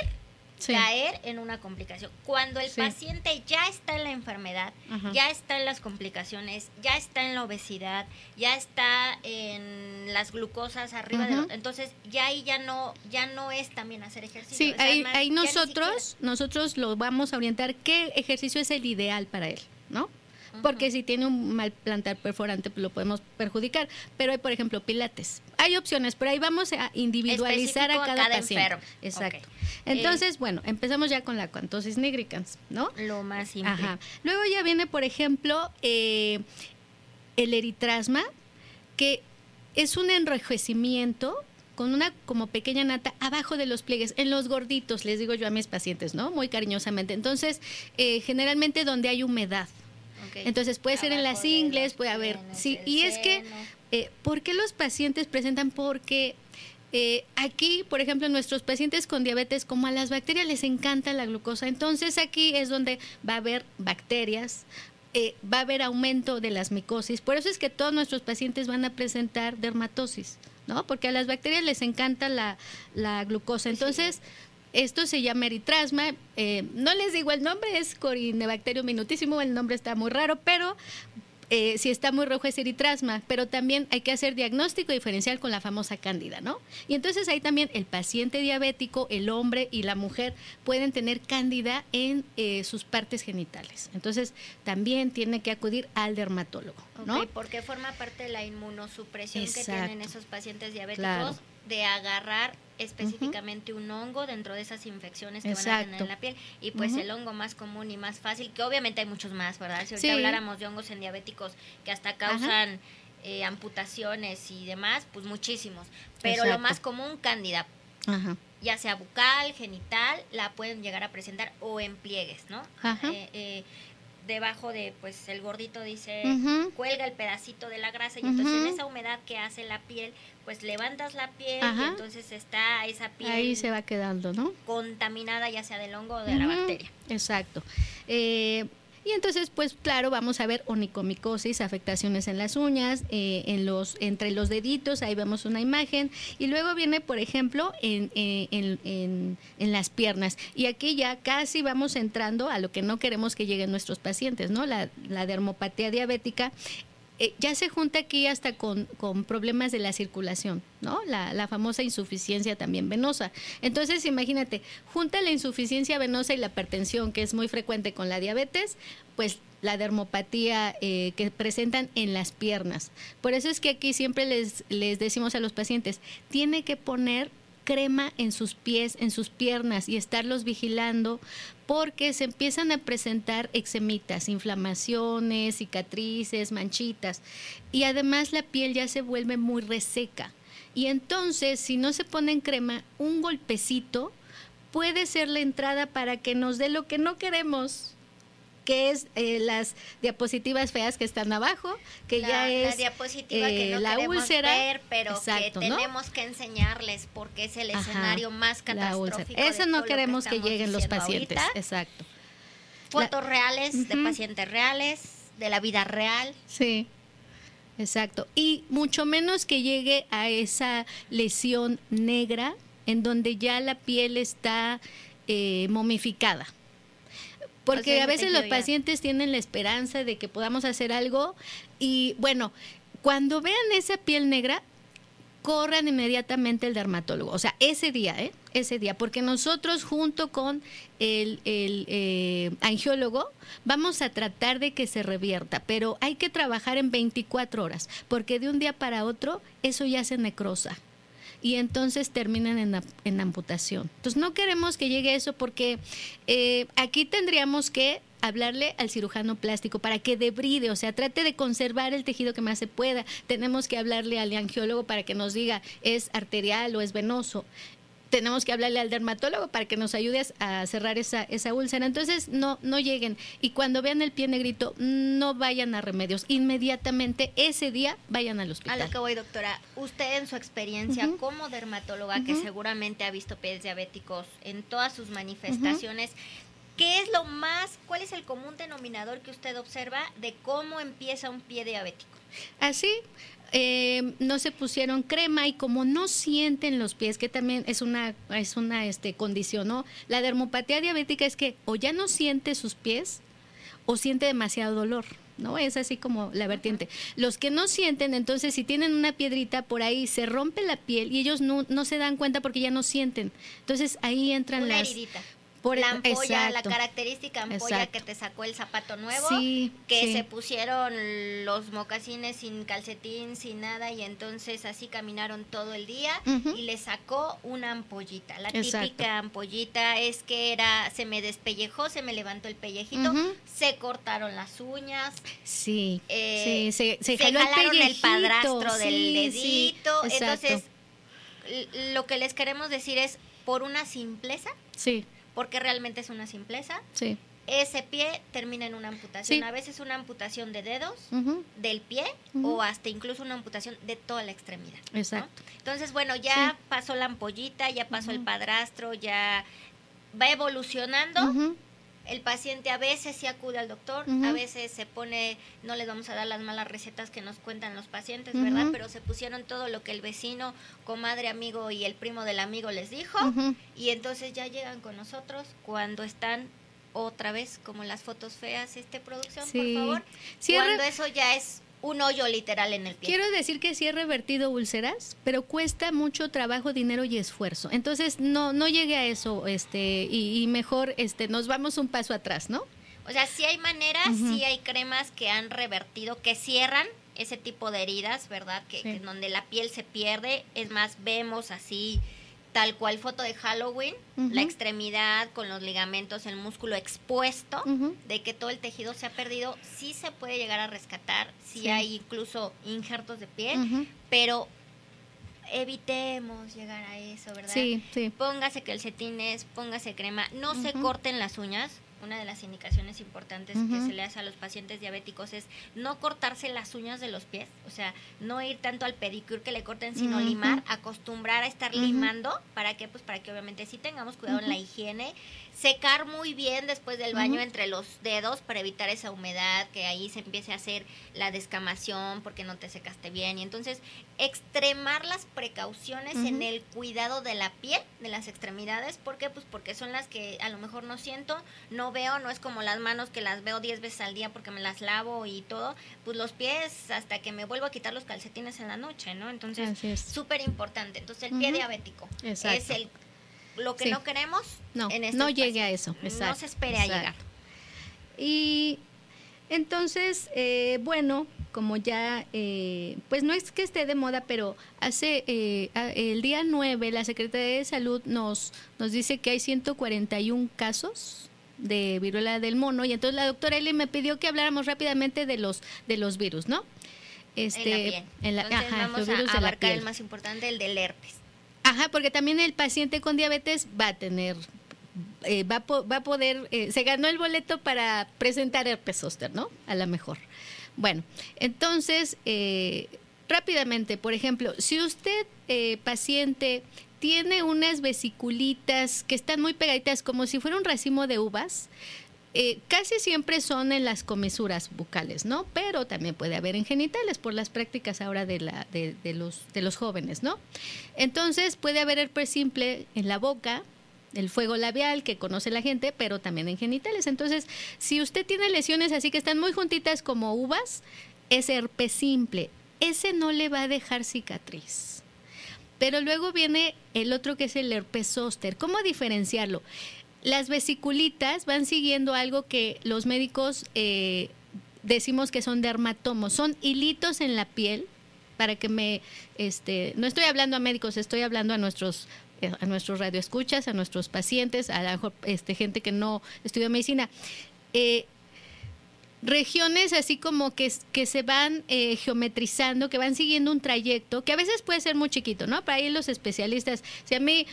Speaker 4: Sí.
Speaker 3: caer en una complicación. Cuando el
Speaker 4: Sí.
Speaker 3: paciente ya está en la enfermedad,
Speaker 4: Ajá.
Speaker 3: ya está en las complicaciones, ya está en la obesidad, ya está en las glucosas arriba de los- entonces ya ahí ya no ya no es también hacer ejercicio.
Speaker 4: Sí,
Speaker 3: O sea,
Speaker 4: ahí, nosotros, nosotros lo vamos a orientar qué ejercicio es el ideal para él, ¿no? Porque si tiene un mal plantar perforante, pues lo podemos perjudicar. Pero hay, por ejemplo, pilates. Hay opciones, pero ahí vamos a individualizar a
Speaker 3: Específico a
Speaker 4: cada,
Speaker 3: cada
Speaker 4: paciente.
Speaker 3: enfermo.
Speaker 4: Exacto. Entonces, bueno, empezamos ya con la cuantosis nigricans, ¿no?
Speaker 3: lo más simple.
Speaker 4: Ajá. Luego ya viene, por ejemplo, eh, el eritrasma, que es un enrojecimiento con una como pequeña nata abajo de los pliegues, en los gorditos, les digo yo a mis pacientes, ¿no? Muy cariñosamente. Entonces, eh, generalmente donde hay humedad.
Speaker 3: Ok.
Speaker 4: Entonces puede ser en las ingles, puede haber, sí, y es que. Eh, ¿por qué los pacientes presentan? Porque eh, aquí, por ejemplo, nuestros pacientes con diabetes, como a las bacterias les encanta la glucosa, entonces aquí es donde va a haber bacterias, eh, va a haber aumento de las micosis, por eso es que todos nuestros pacientes van a presentar dermatosis, ¿no? Porque a las bacterias les encanta la, la glucosa, entonces Esto se llama eritrasma. eh, no les digo el nombre, es Corinebacterium minutísimo. El nombre está muy raro, pero eh, si está muy rojo es eritrasma, pero también hay que hacer diagnóstico diferencial con la famosa cándida, ¿no? Y entonces ahí también el paciente diabético, el hombre y la mujer pueden tener cándida en eh, sus partes genitales. Entonces también tiene que acudir al dermatólogo, ¿no?
Speaker 3: Ok, porque forma parte de la inmunosupresión que tienen esos pacientes diabéticos
Speaker 4: Claro.
Speaker 3: De agarrar específicamente un hongo dentro de esas infecciones que van a tener en la piel. Y pues el hongo más común y más fácil, que obviamente hay muchos más, ¿verdad? Si ahorita
Speaker 4: Sí.
Speaker 3: habláramos de hongos en diabéticos que hasta causan eh, amputaciones y demás, pues muchísimos. Pero lo más común, cándida,
Speaker 4: Ajá.
Speaker 3: ya sea bucal, genital, la pueden llegar a presentar o en pliegues, ¿no?
Speaker 4: Ajá.
Speaker 3: Eh, eh, debajo de, pues el gordito dice, cuelga el pedacito de la grasa y entonces en esa humedad que hace la piel, pues levantas la piel y entonces está esa piel
Speaker 4: Ahí se va quedando, ¿no?
Speaker 3: contaminada ya sea del hongo o de la bacteria.
Speaker 4: Exacto. Eh, y entonces, pues claro, vamos a ver onicomicosis, afectaciones en las uñas, eh, en los, entre los deditos, ahí vemos una imagen. Y luego viene, por ejemplo, en, eh, en, en- en las piernas. Y aquí ya casi vamos entrando a lo que no queremos que lleguen nuestros pacientes, ¿no? La, la dermopatía diabética. Eh, ya se junta aquí hasta con, con problemas de la circulación, ¿no? La, la famosa insuficiencia también venosa. Entonces, imagínate, junta la insuficiencia venosa y la hipertensión, que es muy frecuente con la diabetes, pues la dermopatía eh, que presentan en las piernas. Por eso es que aquí siempre les, les decimos a los pacientes, tiene que poner crema en sus pies, en sus piernas y estarlos vigilando porque se empiezan a presentar eczemitas, inflamaciones, cicatrices, manchitas y además la piel ya se vuelve muy reseca. Y entonces, si no se pone en crema, un golpecito puede ser la entrada para que nos dé lo que no queremos que es eh, las diapositivas feas que están abajo, que
Speaker 3: la,
Speaker 4: ya
Speaker 3: la
Speaker 4: es
Speaker 3: diapositiva que
Speaker 4: eh,
Speaker 3: no
Speaker 4: la úlcera,
Speaker 3: ver, pero
Speaker 4: exacto,
Speaker 3: que
Speaker 4: ¿no?
Speaker 3: tenemos que enseñarles porque es el
Speaker 4: Ajá,
Speaker 3: escenario más
Speaker 4: la
Speaker 3: catastrófico.
Speaker 4: Eso no queremos que, lleguen los pacientes.
Speaker 3: ahorita.
Speaker 4: Exacto.
Speaker 3: Fotos reales de pacientes reales, de la vida real.
Speaker 4: Sí, exacto. Y mucho menos que llegue a esa lesión negra en donde ya la piel está eh, momificada. Porque
Speaker 3: O sea,
Speaker 4: a veces los pacientes tienen la esperanza de que podamos hacer algo y bueno, cuando vean esa piel negra, corran inmediatamente al dermatólogo. O sea, ese día, ¿eh? Ese día. Porque nosotros junto con el, el, eh, angiólogo vamos a tratar de que se revierta. Pero hay que trabajar en 24 horas. Porque de un día para otro eso ya se necrosa. Y entonces terminan en, en amputación. Entonces no queremos que llegue eso porque eh, aquí tendríamos que hablarle al cirujano plástico para que debride, o sea, trate de conservar el tejido que más se pueda. Tenemos que hablarle al angiólogo para que nos diga es arterial o es venoso. Tenemos que hablarle al dermatólogo para que nos ayude a cerrar esa, esa úlcera. Entonces, no, no lleguen. Y cuando vean el pie negrito, no vayan a remedios. Inmediatamente, ese día, vayan al
Speaker 3: A
Speaker 4: hospital.
Speaker 3: lo que voy, doctora, usted en su experiencia como dermatóloga, que seguramente ha visto pies diabéticos en todas sus manifestaciones, ¿qué es lo más, cuál es el común denominador que usted observa de cómo empieza un pie diabético?
Speaker 4: Así, eh, no se pusieron crema y como no sienten los pies, que también es una, es una este, condición, ¿no? La dermopatía diabética es que o ya no siente sus pies o siente demasiado dolor. ¿No? Es así como la vertiente. Los que no sienten, entonces, si tienen una piedrita por ahí, se rompe la piel y ellos no, no se dan cuenta porque ya no sienten. Entonces, ahí entran
Speaker 3: Una
Speaker 4: las.
Speaker 3: heridita.
Speaker 4: Por-
Speaker 3: la ampolla,
Speaker 4: exacto.
Speaker 3: la característica ampolla
Speaker 4: Exacto.
Speaker 3: que te sacó el zapato nuevo,
Speaker 4: Sí,
Speaker 3: que
Speaker 4: sí.
Speaker 3: se pusieron los mocasines sin calcetín, sin nada, y entonces así caminaron todo el día y le sacó una ampollita. La
Speaker 4: Exacto.
Speaker 3: típica ampollita es que era, se me despellejó, se me levantó el pellejito, se cortaron las uñas,
Speaker 4: Sí,
Speaker 3: eh,
Speaker 4: sí, se, se
Speaker 3: se
Speaker 4: jaló el
Speaker 3: jalaron el
Speaker 4: pellejito,
Speaker 3: padrastro del dedito. entonces, lo que les queremos decir es, por una simpleza,
Speaker 4: Sí,
Speaker 3: porque realmente es una simpleza,
Speaker 4: sí.
Speaker 3: ese pie termina en una amputación.
Speaker 4: Sí.
Speaker 3: A veces una amputación de dedos, del pie o hasta incluso una amputación de toda la extremidad. ¿no?
Speaker 4: Exacto.
Speaker 3: Entonces, bueno, ya
Speaker 4: Sí.
Speaker 3: pasó la ampollita, ya pasó el padrastro, ya va evolucionando El paciente a veces sí acude al doctor, a veces se pone, no les vamos a dar las malas recetas que nos cuentan los pacientes, ¿verdad? Pero se pusieron todo lo que el vecino, comadre, amigo y el primo del amigo les dijo y entonces ya llegan con nosotros cuando están otra vez como las fotos feas, este producción,
Speaker 4: Sí.
Speaker 3: por favor.
Speaker 4: Sí,
Speaker 3: cuando eso ya es un hoyo literal en el pie.
Speaker 4: Quiero decir que sí he revertido úlceras, pero cuesta mucho trabajo, dinero y esfuerzo. Entonces no no llegue a eso, este y, y mejor este nos vamos un paso atrás, ¿no?
Speaker 3: O sea, sí hay maneras, sí hay cremas que han revertido, que cierran ese tipo de heridas, ¿verdad? Que,
Speaker 4: Sí.
Speaker 3: que donde la piel se pierde. Es más, vemos así, tal cual foto de Halloween, la extremidad con los ligamentos, el músculo expuesto, de que todo el tejido se ha perdido. Sí se puede llegar a rescatar, sí,
Speaker 4: Sí.
Speaker 3: hay incluso injertos de piel, pero evitemos llegar a eso, ¿verdad?
Speaker 4: Sí, sí.
Speaker 3: Póngase calcetines, póngase crema, no se corten las uñas. Una de las indicaciones importantes que se le hace a los pacientes diabéticos es no cortarse las uñas de los pies, o sea, no ir tanto al pedicure que le corten, sino limar, acostumbrar a estar limando, ¿para qué? Pues para que obviamente sí tengamos cuidado en la higiene, secar muy bien después del baño entre los dedos para evitar esa humedad, que ahí se empiece a hacer la descamación porque no te secaste bien, y entonces extremar las precauciones en el cuidado de la piel, de las extremidades, ¿por qué? Pues porque son las que a lo mejor no siento, no veo, no es como las manos que las veo 10 veces al día porque me las lavo y todo, pues los pies hasta que me vuelvo a quitar los calcetines en la noche, ¿no? Entonces, súper importante. Entonces, el pie diabético
Speaker 4: Exacto.
Speaker 3: es el lo que
Speaker 4: Sí.
Speaker 3: no queremos
Speaker 4: No,
Speaker 3: en estos
Speaker 4: no llegue a eso.
Speaker 3: No se espere a llegar.
Speaker 4: Y entonces, eh, bueno, como ya, eh, pues no es que esté de moda, pero hace eh, a- el día 9 la Secretaría de Salud nos, nos dice que hay 141 casos de viruela del mono y entonces la doctora Eli me pidió que habláramos rápidamente de los de los virus, ¿no? Este,
Speaker 3: en la piel.
Speaker 4: en la-
Speaker 3: Entonces,
Speaker 4: ajá,
Speaker 3: vamos
Speaker 4: los
Speaker 3: a
Speaker 4: virus de la
Speaker 3: abarcar
Speaker 4: piel.
Speaker 3: el más importante, el del herpes.
Speaker 4: Ajá, porque también el paciente con diabetes va a tener, eh, va, va a poder, eh, se ganó el boleto para presentar herpes zóster, ¿no? A lo mejor. Bueno, entonces, eh, rápidamente, por ejemplo, si usted, paciente, tiene unas vesiculitas que están muy pegaditas, como si fuera un racimo de uvas, eh, casi siempre son en las comisuras bucales, ¿no? Pero también puede haber en genitales por las prácticas ahora de, la, de, de los, de los jóvenes, ¿no? Entonces puede haber herpes simple en la boca, el fuego labial que conoce la gente, pero también en genitales. Entonces, si usted tiene lesiones así que están muy juntitas como uvas, es herpes simple. Ese no le va a dejar cicatriz. Pero luego viene el otro que es el herpes zóster. ¿Cómo diferenciarlo? Las vesiculitas van siguiendo algo que los médicos eh, decimos que son dermatomos, son hilitos en la piel para que me, este, no estoy hablando a médicos, estoy hablando a nuestros eh, a nuestros radioescuchas, a nuestros pacientes, a la este, gente que no estudió medicina. Eh, regiones así como que, que se van eh, geometrizando, que van siguiendo un trayecto, que a veces puede ser muy chiquito, ¿no? Para ahí los especialistas, si a mí,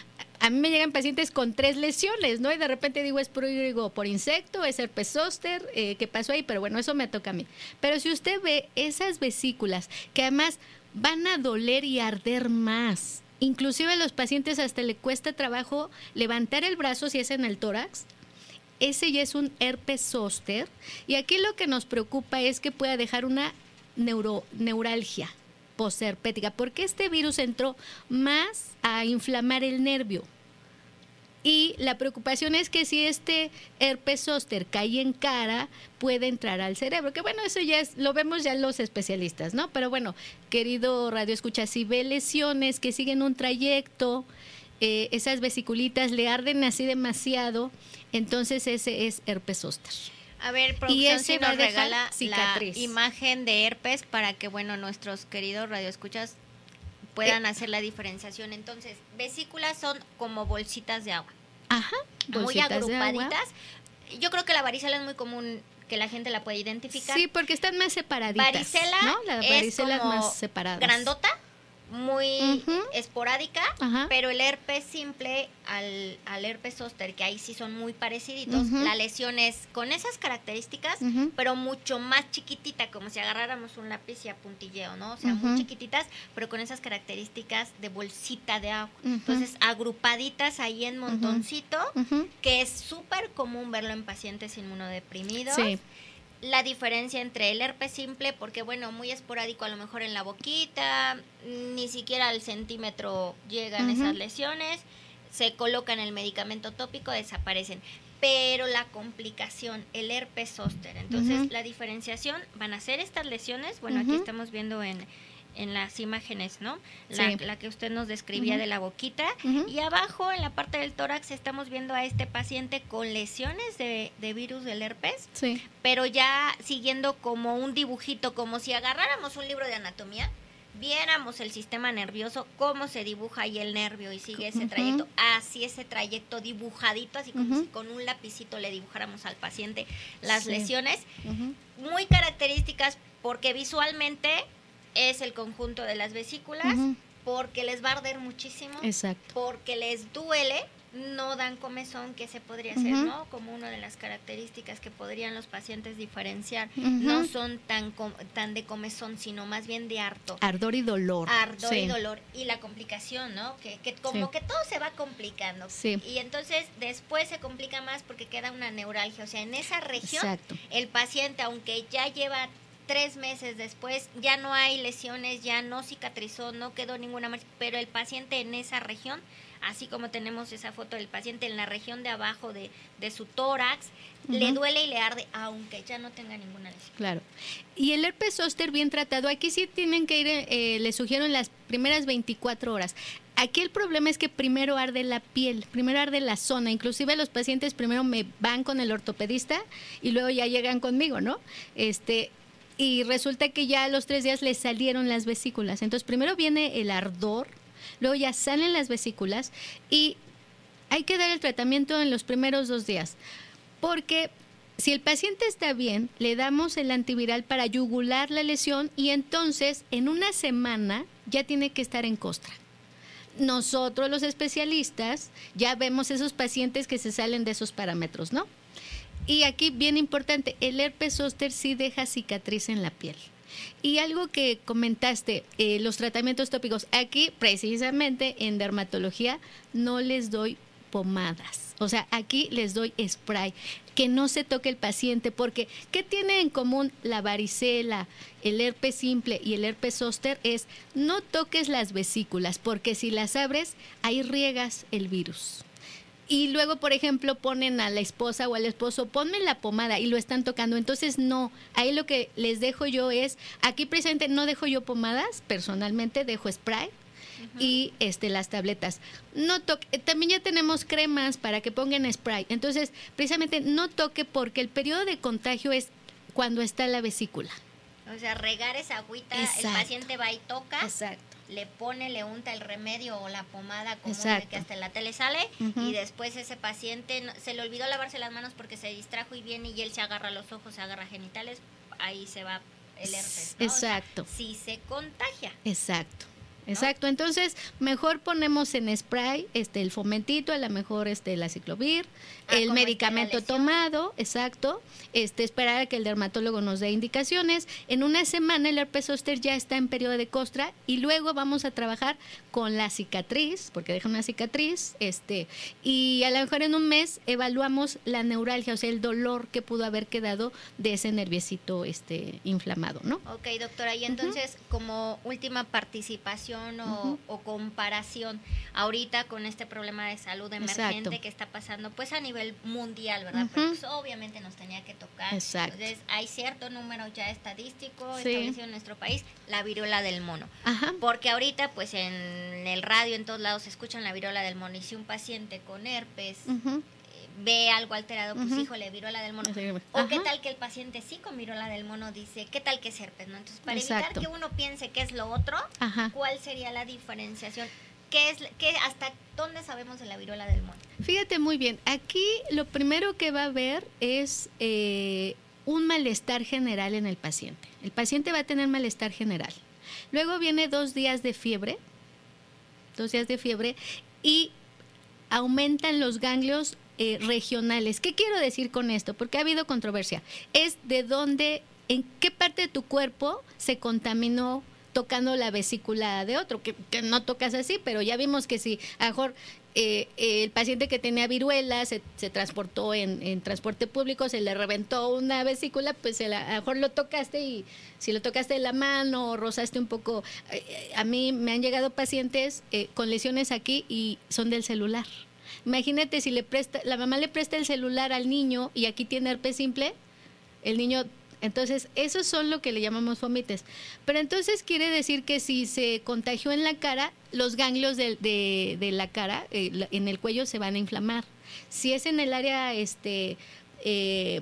Speaker 4: a mí me llegan pacientes con tres lesiones, ¿no? Y de repente digo, es por, por insecto, es herpes zóster, eh, ¿qué pasó ahí? Pero bueno, eso me toca a mí. Pero si usted ve esas vesículas, que además van a doler y arder más, inclusive a los pacientes hasta le cuesta trabajo levantar el brazo si es en el tórax, ese ya es un herpes zóster. Y aquí lo que nos preocupa es que pueda dejar una neuro, neuralgia posherpética, porque este virus entró más a inflamar el nervio. Y la preocupación es que si este herpes zóster cae en cara, puede entrar al cerebro. Que bueno, eso ya es, lo vemos ya los especialistas, ¿no? Pero bueno, querido Radio Escucha, si ve lesiones que siguen un trayecto, eh, esas vesiculitas le arden así demasiado, entonces ese es herpes zóster.
Speaker 3: A ver,
Speaker 4: Y ese
Speaker 3: si nos regala
Speaker 4: cicatriz.
Speaker 3: la imagen de herpes para que, bueno, nuestros queridos radioescuchas puedan hacer la diferenciación. Entonces, vesículas son como bolsitas de agua,
Speaker 4: Ajá,
Speaker 3: muy
Speaker 4: bolsitas de agua.
Speaker 3: agrupaditas. Yo creo que la varicela es muy común que la gente la puede identificar.
Speaker 4: Sí, porque están más separaditas.
Speaker 3: varicela
Speaker 4: ¿no? La varicela es
Speaker 3: como
Speaker 4: más separada.
Speaker 3: grandota, muy esporádica, pero el herpes simple al, al herpes zóster, que ahí sí son muy pareciditos, la lesión es con esas características, pero mucho más chiquitita, como si agarráramos un lápiz y apuntilleo, ¿no? O sea, muy chiquititas, pero con esas características de bolsita de agua. Entonces, agrupaditas ahí en montoncito, que es súper común verlo en pacientes inmunodeprimidos.
Speaker 4: Sí.
Speaker 3: La diferencia entre el herpes simple, porque bueno, muy esporádico a lo mejor en la boquita, ni siquiera al centímetro llegan esas lesiones, se colocan el medicamento tópico, desaparecen. Pero la complicación, el herpes zóster, entonces la diferenciación van a ser estas lesiones, bueno, aquí estamos viendo en, en las imágenes, ¿no? La,
Speaker 4: Sí.
Speaker 3: la que usted nos describía de la boquita. Y abajo, en la parte del tórax, estamos viendo a este paciente con lesiones de, de virus del herpes,
Speaker 4: Sí.
Speaker 3: pero ya siguiendo como un dibujito, como si agarráramos un libro de anatomía, viéramos el sistema nervioso, cómo se dibuja ahí el nervio y sigue ese trayecto, así ese trayecto dibujadito, así como si con un lapicito le dibujáramos al paciente las
Speaker 4: Sí.
Speaker 3: lesiones, muy características porque visualmente es el conjunto de las vesículas, porque les va a arder muchísimo,
Speaker 4: Exacto.
Speaker 3: porque les duele, no dan comezón, que se podría ser,
Speaker 4: Ujú.
Speaker 3: ¿no? Como una de las características que podrían los pacientes diferenciar. No son tan, tan de comezón, sino más bien de harto.
Speaker 4: Ardor y dolor.
Speaker 3: Ardor y dolor. Y la complicación, ¿no? Que, que como
Speaker 4: Sí.
Speaker 3: que todo se va complicando.
Speaker 4: Sí.
Speaker 3: Y entonces después se complica más porque queda una neuralgia. O sea, en esa región
Speaker 4: Exacto.
Speaker 3: el paciente, aunque ya lleva tres meses después, ya no hay lesiones, ya no cicatrizó, no quedó ninguna marca, pero el paciente en esa región, así como tenemos esa foto del paciente en la región de abajo de, de su tórax, le duele y le arde, aunque ya no tenga ninguna lesión.
Speaker 4: Claro. Y el herpes zóster bien tratado, aquí sí tienen que ir, eh, les sugiero en las primeras 24 horas. Aquí el problema es que primero arde la piel, primero arde la zona. Inclusive los pacientes primero me van con el ortopedista y luego ya llegan conmigo, ¿no? Este y resulta que ya a los tres días les salieron las vesículas. Entonces primero viene el ardor, luego ya salen las vesículas y hay que dar el tratamiento en los primeros dos días. Porque si el paciente está bien, le damos el antiviral para yugular la lesión y entonces en una semana ya tiene que estar en costra. Nosotros los especialistas ya vemos esos pacientes que se salen de esos parámetros, ¿no? Y aquí bien importante, el herpes zóster sí deja cicatriz en la piel. Y algo que comentaste, eh, los tratamientos tópicos, aquí precisamente en dermatología no les doy pomadas. O sea, aquí les doy spray, que no se toque el paciente, porque ¿qué tiene en común la varicela, el herpes simple y el herpes zóster? Es no toques las vesículas, porque si las abres, ahí riegas el virus. Y luego, por ejemplo, ponen a la esposa o al esposo, ponme la pomada y lo están tocando. Entonces, no, ahí lo que les dejo yo es, aquí precisamente no dejo yo pomadas, personalmente dejo spray y este las tabletas. No toque, también ya tenemos cremas para que pongan spray. Entonces, precisamente no toque porque el periodo de contagio es cuando está la vesícula.
Speaker 3: O sea, regar esa agüita,
Speaker 4: Exacto.
Speaker 3: el paciente va y toca,
Speaker 4: Exacto.
Speaker 3: Le pone, le unta el remedio o la pomada común
Speaker 4: Exacto.
Speaker 3: que hasta en la tele sale y después ese paciente se le olvidó lavarse las manos porque se distrajo y viene y él se agarra los ojos, se agarra genitales, ahí se va el herpes. ¿no? O sea,
Speaker 4: Exacto.
Speaker 3: sí se contagia.
Speaker 4: Exacto. Exacto, entonces mejor ponemos en spray este el fomentito, a lo mejor este la ciclovir,
Speaker 3: Ah,
Speaker 4: el
Speaker 3: como
Speaker 4: medicamento tomado, exacto, este esperar a que el dermatólogo nos dé indicaciones. En una semana el herpes zóster ya está en periodo de costra y luego vamos a trabajar con la cicatriz, porque deja una cicatriz, este y a lo mejor en un mes evaluamos la neuralgia, o sea, el dolor que pudo haber quedado de ese nerviecito este inflamado, ¿no?
Speaker 3: Ok, doctora, y entonces como última participación o, comparación ahorita con este problema de salud emergente
Speaker 4: Exacto.
Speaker 3: que está pasando, pues a nivel mundial, ¿verdad?
Speaker 4: Ujú.
Speaker 3: Pero pues, obviamente nos tenía que tocar.
Speaker 4: Exacto.
Speaker 3: Entonces hay cierto número ya estadístico
Speaker 4: Sí.
Speaker 3: establecido en nuestro país, la viruela del mono.
Speaker 4: Ajá.
Speaker 3: Porque ahorita, pues en el radio, en todos lados, se escuchan la viruela del mono. Y si un paciente con herpes eh, ve algo alterado, pues
Speaker 4: Ujú.
Speaker 3: híjole, viruela del mono. O qué tal que el paciente sí con viruela del mono dice, ¿qué tal que es herpes? ¿no? Entonces, para
Speaker 4: Exacto.
Speaker 3: evitar que uno piense que es lo otro,
Speaker 4: Ajá.
Speaker 3: ¿cuál sería la diferenciación? ¿Qué es, qué, ¿Hasta dónde sabemos de la viruela del mono?
Speaker 4: Fíjate muy bien, aquí lo primero que va a haber es eh, un malestar general en el paciente. El paciente va a tener malestar general. Luego viene dos días de fiebre, dos días de fiebre, y aumentan los ganglios eh, regionales. ¿Qué quiero decir con esto? Porque ha habido controversia. Es de dónde, en qué parte de tu cuerpo se contaminó tocando la vesícula de otro, que, no tocas así, pero ya vimos que si a lo mejor eh, el paciente que tenía viruela se, se transportó en, transporte público, se le reventó una vesícula, pues a lo mejor lo tocaste y si lo tocaste de la mano o rozaste un poco. Eh, a mí me han llegado pacientes eh, con lesiones aquí y son del celular. Imagínate si le presta, la mamá le presta el celular al niño y aquí tiene herpes simple, el niño entonces, esos son lo que le llamamos fomites. Pero entonces quiere decir que si se contagió en la cara, los ganglios de, la cara, eh, en el cuello, se van a inflamar. Si es en el área este, eh,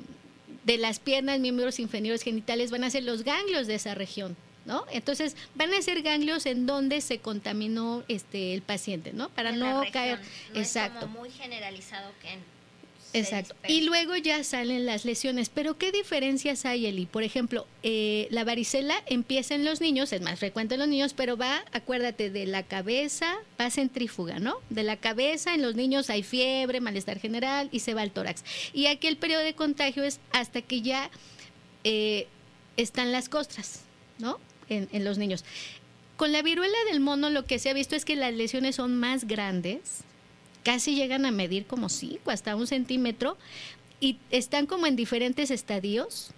Speaker 4: de las piernas, miembros inferiores genitales, van a ser los ganglios de esa región. ¿No? Entonces van a ser ganglios en donde se contaminó este el paciente, ¿no? Para
Speaker 3: En
Speaker 4: no
Speaker 3: la
Speaker 4: caer,
Speaker 3: No
Speaker 4: exacto.
Speaker 3: Es como muy generalizado que
Speaker 4: Exacto. Y luego ya salen las lesiones. Pero ¿qué diferencias hay, Eli? Por ejemplo, eh, la varicela empieza en los niños, es más frecuente en los niños, pero va, acuérdate, de la cabeza, va centrífuga, ¿no? De la cabeza, en los niños hay fiebre, malestar general y se va al tórax. Y aquí el periodo de contagio es hasta que ya eh, están las costras, ¿no? En, en los niños. Con la viruela del mono lo que se ha visto es que las lesiones son más grandes, casi llegan a medir como 5, hasta un centímetro, y están como en diferentes estadios.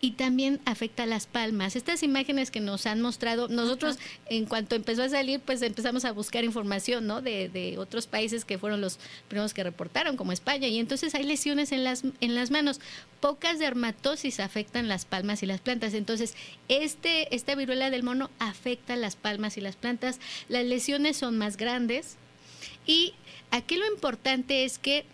Speaker 4: Y también afecta a las palmas. Estas imágenes que nos han mostrado, nosotros en cuanto empezó a salir, pues empezamos a buscar información, ¿no? De, de otros países que fueron los primeros que reportaron, como España. Y entonces hay lesiones en las, en las manos. Pocas dermatosis afectan las palmas y las plantas. Entonces, este, esta viruela del mono afecta las palmas y las plantas. Las lesiones son más grandes. Y aquí lo importante es que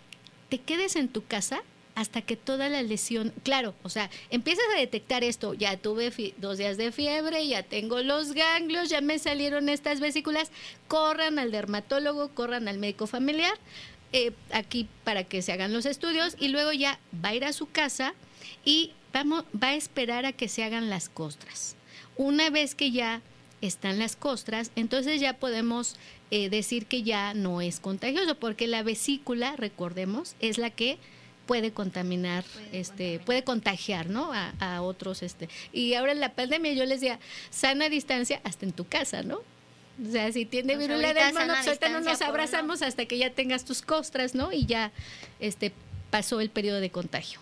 Speaker 4: te quedes en tu casa hasta que toda la lesión, claro, o sea, empiezas a detectar esto, ya tuve dos días de fiebre, ya tengo los ganglios, ya me salieron estas vesículas, corran al dermatólogo, corran al médico familiar, eh, aquí para que se hagan los estudios y luego ya va a ir a su casa y vamos, va a esperar a que se hagan las costras. Una vez que ya están las costras, entonces ya podemos eh, decir que ya no es contagioso, porque la vesícula, recordemos, es la que puede contaminar,
Speaker 3: Puede
Speaker 4: este,
Speaker 3: contaminar.
Speaker 4: puede contagiar, ¿no? A, a otros, este. Y ahora en la pandemia yo les decía, sana distancia hasta en tu casa, ¿no? O sea, si tiene
Speaker 3: Pues
Speaker 4: pues ahorita no nos abrazamos hasta que ya tengas tus costras, ¿no? Y ya, este, pasó el periodo de contagio.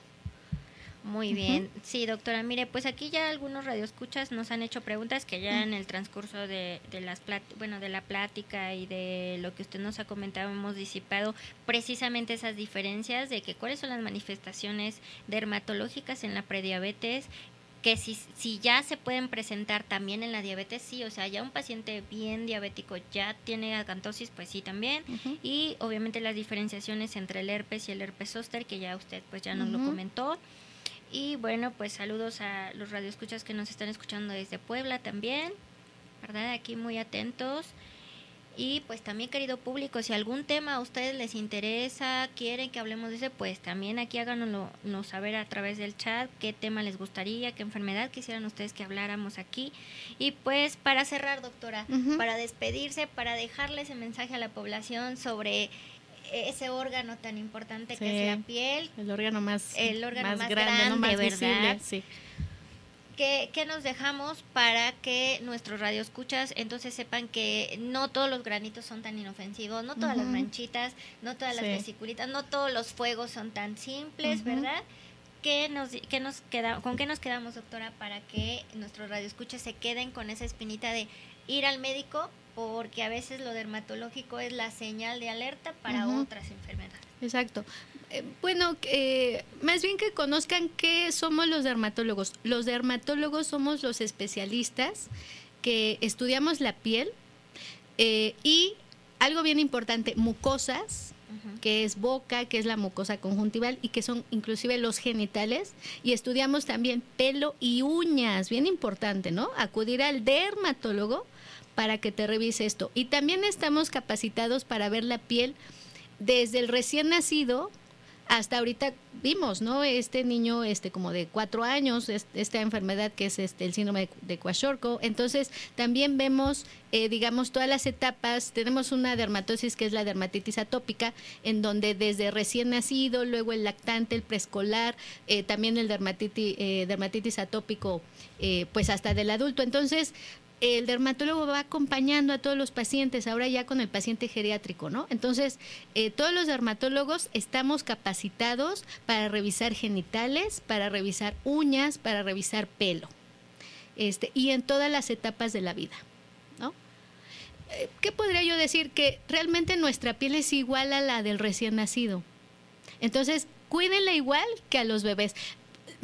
Speaker 3: Muy bien. Sí, doctora, mire, pues aquí ya algunos radioescuchas nos han hecho preguntas que ya en el transcurso de, de las plat bueno, de la plática y de lo que usted nos ha comentado hemos disipado precisamente esas diferencias de que cuáles son las manifestaciones dermatológicas en la prediabetes que si, si ya se pueden presentar también en la diabetes, sí, o sea, ya un paciente bien diabético ya tiene acantosis, pues sí también, y obviamente las diferenciaciones entre el herpes y el herpes zóster, que ya usted pues ya nos lo comentó. Y bueno, pues saludos a los radioescuchas que nos están escuchando desde Puebla también, ¿verdad? Aquí muy atentos. Y pues también, querido público, si algún tema a ustedes les interesa, quieren que hablemos de ese, pues también aquí háganoslo nos saber a través del chat qué tema les gustaría, qué enfermedad quisieran ustedes que habláramos aquí. Y pues para cerrar, doctora, para despedirse, para dejarle ese mensaje a la población sobre ese órgano tan importante que es la piel,
Speaker 4: El órgano más,
Speaker 3: El órgano más
Speaker 4: grande, más
Speaker 3: ¿verdad?
Speaker 4: visible, sí.
Speaker 3: ¿Qué, qué nos dejamos para que nuestros radioescuchas entonces sepan que no todos los granitos son tan inofensivos, no todas las manchitas, no todas las
Speaker 4: Sí.
Speaker 3: vesiculitas, no todos los fuegos son tan simples. ¿verdad? ¿Qué nos, qué nos queda, ¿Con qué nos quedamos, doctora, para que nuestros radioescuchas se queden con esa espinita de ir al médico? Porque a veces lo dermatológico es la señal de alerta para otras enfermedades.
Speaker 4: Exacto. Eh, bueno, eh, más bien que conozcan qué somos los dermatólogos. Los dermatólogos somos los especialistas que estudiamos la piel eh, y algo bien importante, mucosas, que es boca, que es la mucosa conjuntival y que son inclusive los genitales. Y estudiamos también pelo y uñas, bien importante, ¿no? Acudir al dermatólogo para que te revise esto. Y también estamos capacitados para ver la piel desde el recién nacido hasta ahorita vimos, ¿no? Este niño, este como de cuatro años, esta enfermedad que es este, el síndrome de, de Entonces, también vemos, eh, digamos, todas las etapas. Tenemos una dermatosis que es la dermatitis atópica, en donde desde recién nacido, luego el lactante, el preescolar, eh, también el dermatitis, eh, dermatitis atópico, pues hasta del adulto. Entonces, el dermatólogo va acompañando a todos los pacientes, ahora ya con el paciente geriátrico, ¿no? Entonces, eh, todos los dermatólogos estamos capacitados para revisar genitales, para revisar uñas, para revisar pelo, este, y en todas las etapas de la vida, ¿no? Eh, ¿Qué podría yo decir? Que realmente nuestra piel es igual a la del recién nacido. Entonces, cuídenla igual que a los bebés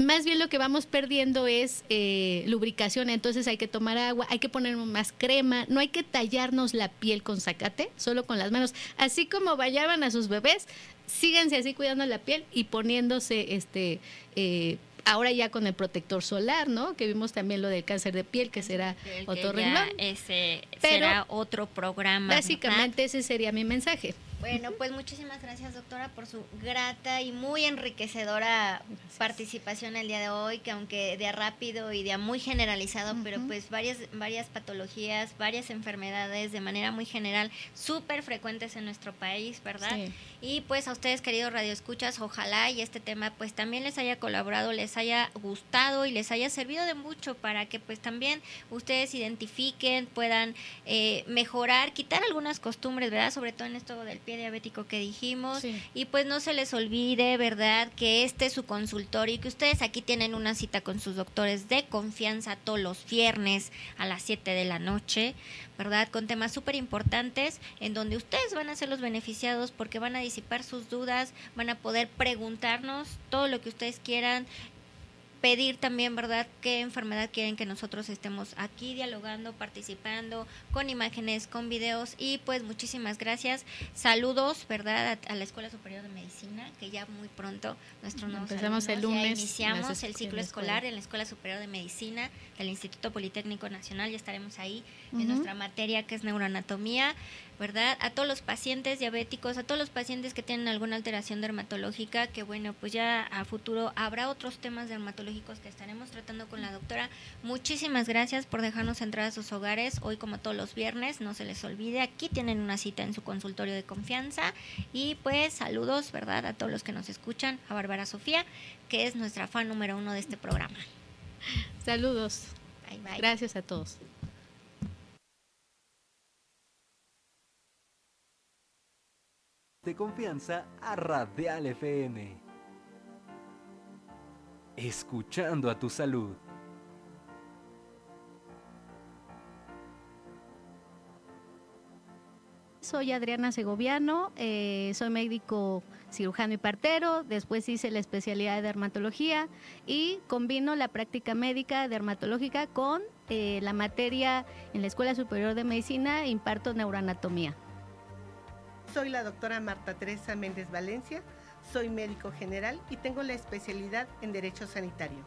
Speaker 4: más bien lo que vamos perdiendo es eh, lubricación, entonces hay que tomar agua, hay que poner más crema, no hay que tallarnos la piel con zacate, solo con las manos. Así como bañaban a sus bebés, síganse así cuidando la piel y poniéndose este eh, ahora ya con el protector solar, ¿no? Que vimos también lo del cáncer de piel, que será otro renglón.
Speaker 3: Ese será otro programa.
Speaker 4: Básicamente ese sería mi mensaje.
Speaker 3: Bueno, pues muchísimas gracias doctora por su grata y muy enriquecedora participación el día de hoy, que aunque de rápido y de muy generalizado, pero pues varias, varias patologías, varias enfermedades de manera muy general, súper frecuentes en nuestro país, ¿verdad? Y pues a ustedes, queridos radioescuchas, ojalá y este tema pues también les haya colaborado, les haya gustado y les haya servido de mucho para que pues también ustedes identifiquen, puedan eh, mejorar, quitar algunas costumbres, ¿verdad? Sobre todo en esto del diabético que dijimos. Y pues no se les olvide, ¿verdad? Que este es su consultorio y que ustedes aquí tienen una cita con sus doctores de confianza todos los viernes a las 7 de la noche, ¿verdad? Con temas súper importantes en donde ustedes van a ser los beneficiados porque van a disipar sus dudas, van a poder preguntarnos todo lo que ustedes quieran, pedir también, ¿verdad?, qué enfermedad quieren que nosotros estemos aquí dialogando, participando, con imágenes, con videos y pues muchísimas gracias. Saludos, ¿verdad?, a, la Escuela Superior de Medicina, que ya muy pronto nuestro nuevo
Speaker 4: Empezamos el lunes.
Speaker 3: iniciamos el ciclo escolar en la Escuela Superior de Medicina del Instituto Politécnico Nacional, ya estaremos ahí en nuestra materia que es neuroanatomía. ¿Verdad? A todos los pacientes diabéticos, a todos los pacientes que tienen alguna alteración dermatológica, que bueno, pues ya a futuro habrá otros temas dermatológicos que estaremos tratando con la doctora. Muchísimas gracias por dejarnos entrar a sus hogares hoy como todos los viernes, no se les olvide, aquí tienen una cita en su consultorio de confianza y pues saludos, ¿verdad? A todos los que nos escuchan, a Bárbara Sofía, que es nuestra fan número uno de este programa.
Speaker 4: Saludos. Bye, bye. Gracias a todos.
Speaker 2: De confianza a Radial FM. Escuchando a tu salud.
Speaker 4: Soy Adriana Segoviano, eh, soy médico cirujano y partero, después hice la especialidad de dermatología y combino la práctica médica dermatológica con eh, la materia en la Escuela Superior de Medicina, imparto neuroanatomía.
Speaker 5: Soy la doctora Marta Teresa Méndez Valencia, soy médico general y tengo la especialidad en Derecho Sanitario.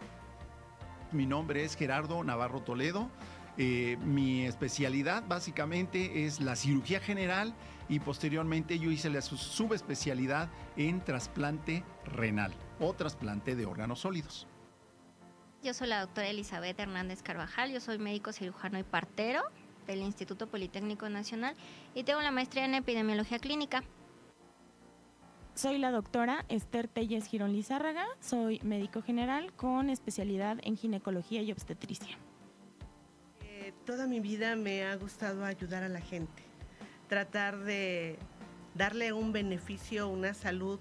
Speaker 6: Mi nombre es Gerardo Navarro Toledo. Eh, mi especialidad básicamente es la cirugía general y posteriormente yo hice la subespecialidad en trasplante renal o trasplante de órganos sólidos.
Speaker 3: Yo soy la doctora Elizabeth Hernández Carvajal, yo soy médico cirujano y partero del Instituto Politécnico Nacional y tengo la maestría en epidemiología clínica.
Speaker 7: Soy la doctora Esther Telles Girón Lizárraga, soy médico general con especialidad en ginecología y obstetricia.
Speaker 5: Eh, toda mi vida me ha gustado ayudar a la gente, tratar de darle un beneficio, una salud,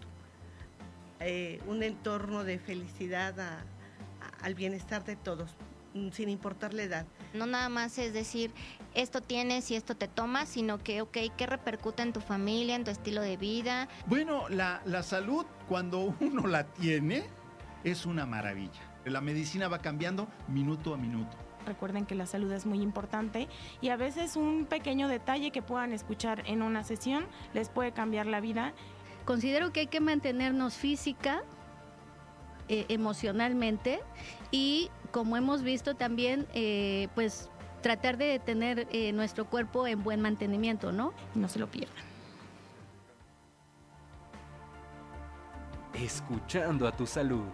Speaker 5: eh, un entorno de felicidad al bienestar de todos, mm, sin importar la edad.
Speaker 3: No nada más es decir, esto tienes y esto te tomas, sino que, ok, ¿qué repercute en tu familia, en tu estilo de vida?
Speaker 6: Bueno, la, la salud, cuando uno la tiene, es una maravilla. La medicina va cambiando minuto a minuto.
Speaker 7: Recuerden que la salud es muy importante y a veces un pequeño detalle que puedan escuchar en una sesión les puede cambiar la vida.
Speaker 4: Considero que hay que mantenernos física, eh, emocionalmente y como hemos visto también, eh, pues tratar de tener eh, nuestro cuerpo en buen mantenimiento, ¿no?
Speaker 7: No se lo pierdan.
Speaker 2: escuchando a tu salud.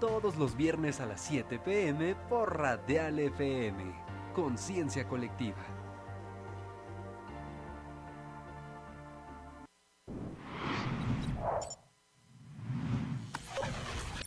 Speaker 2: Todos los viernes a las 7 pm por Radial FM. Conciencia colectiva.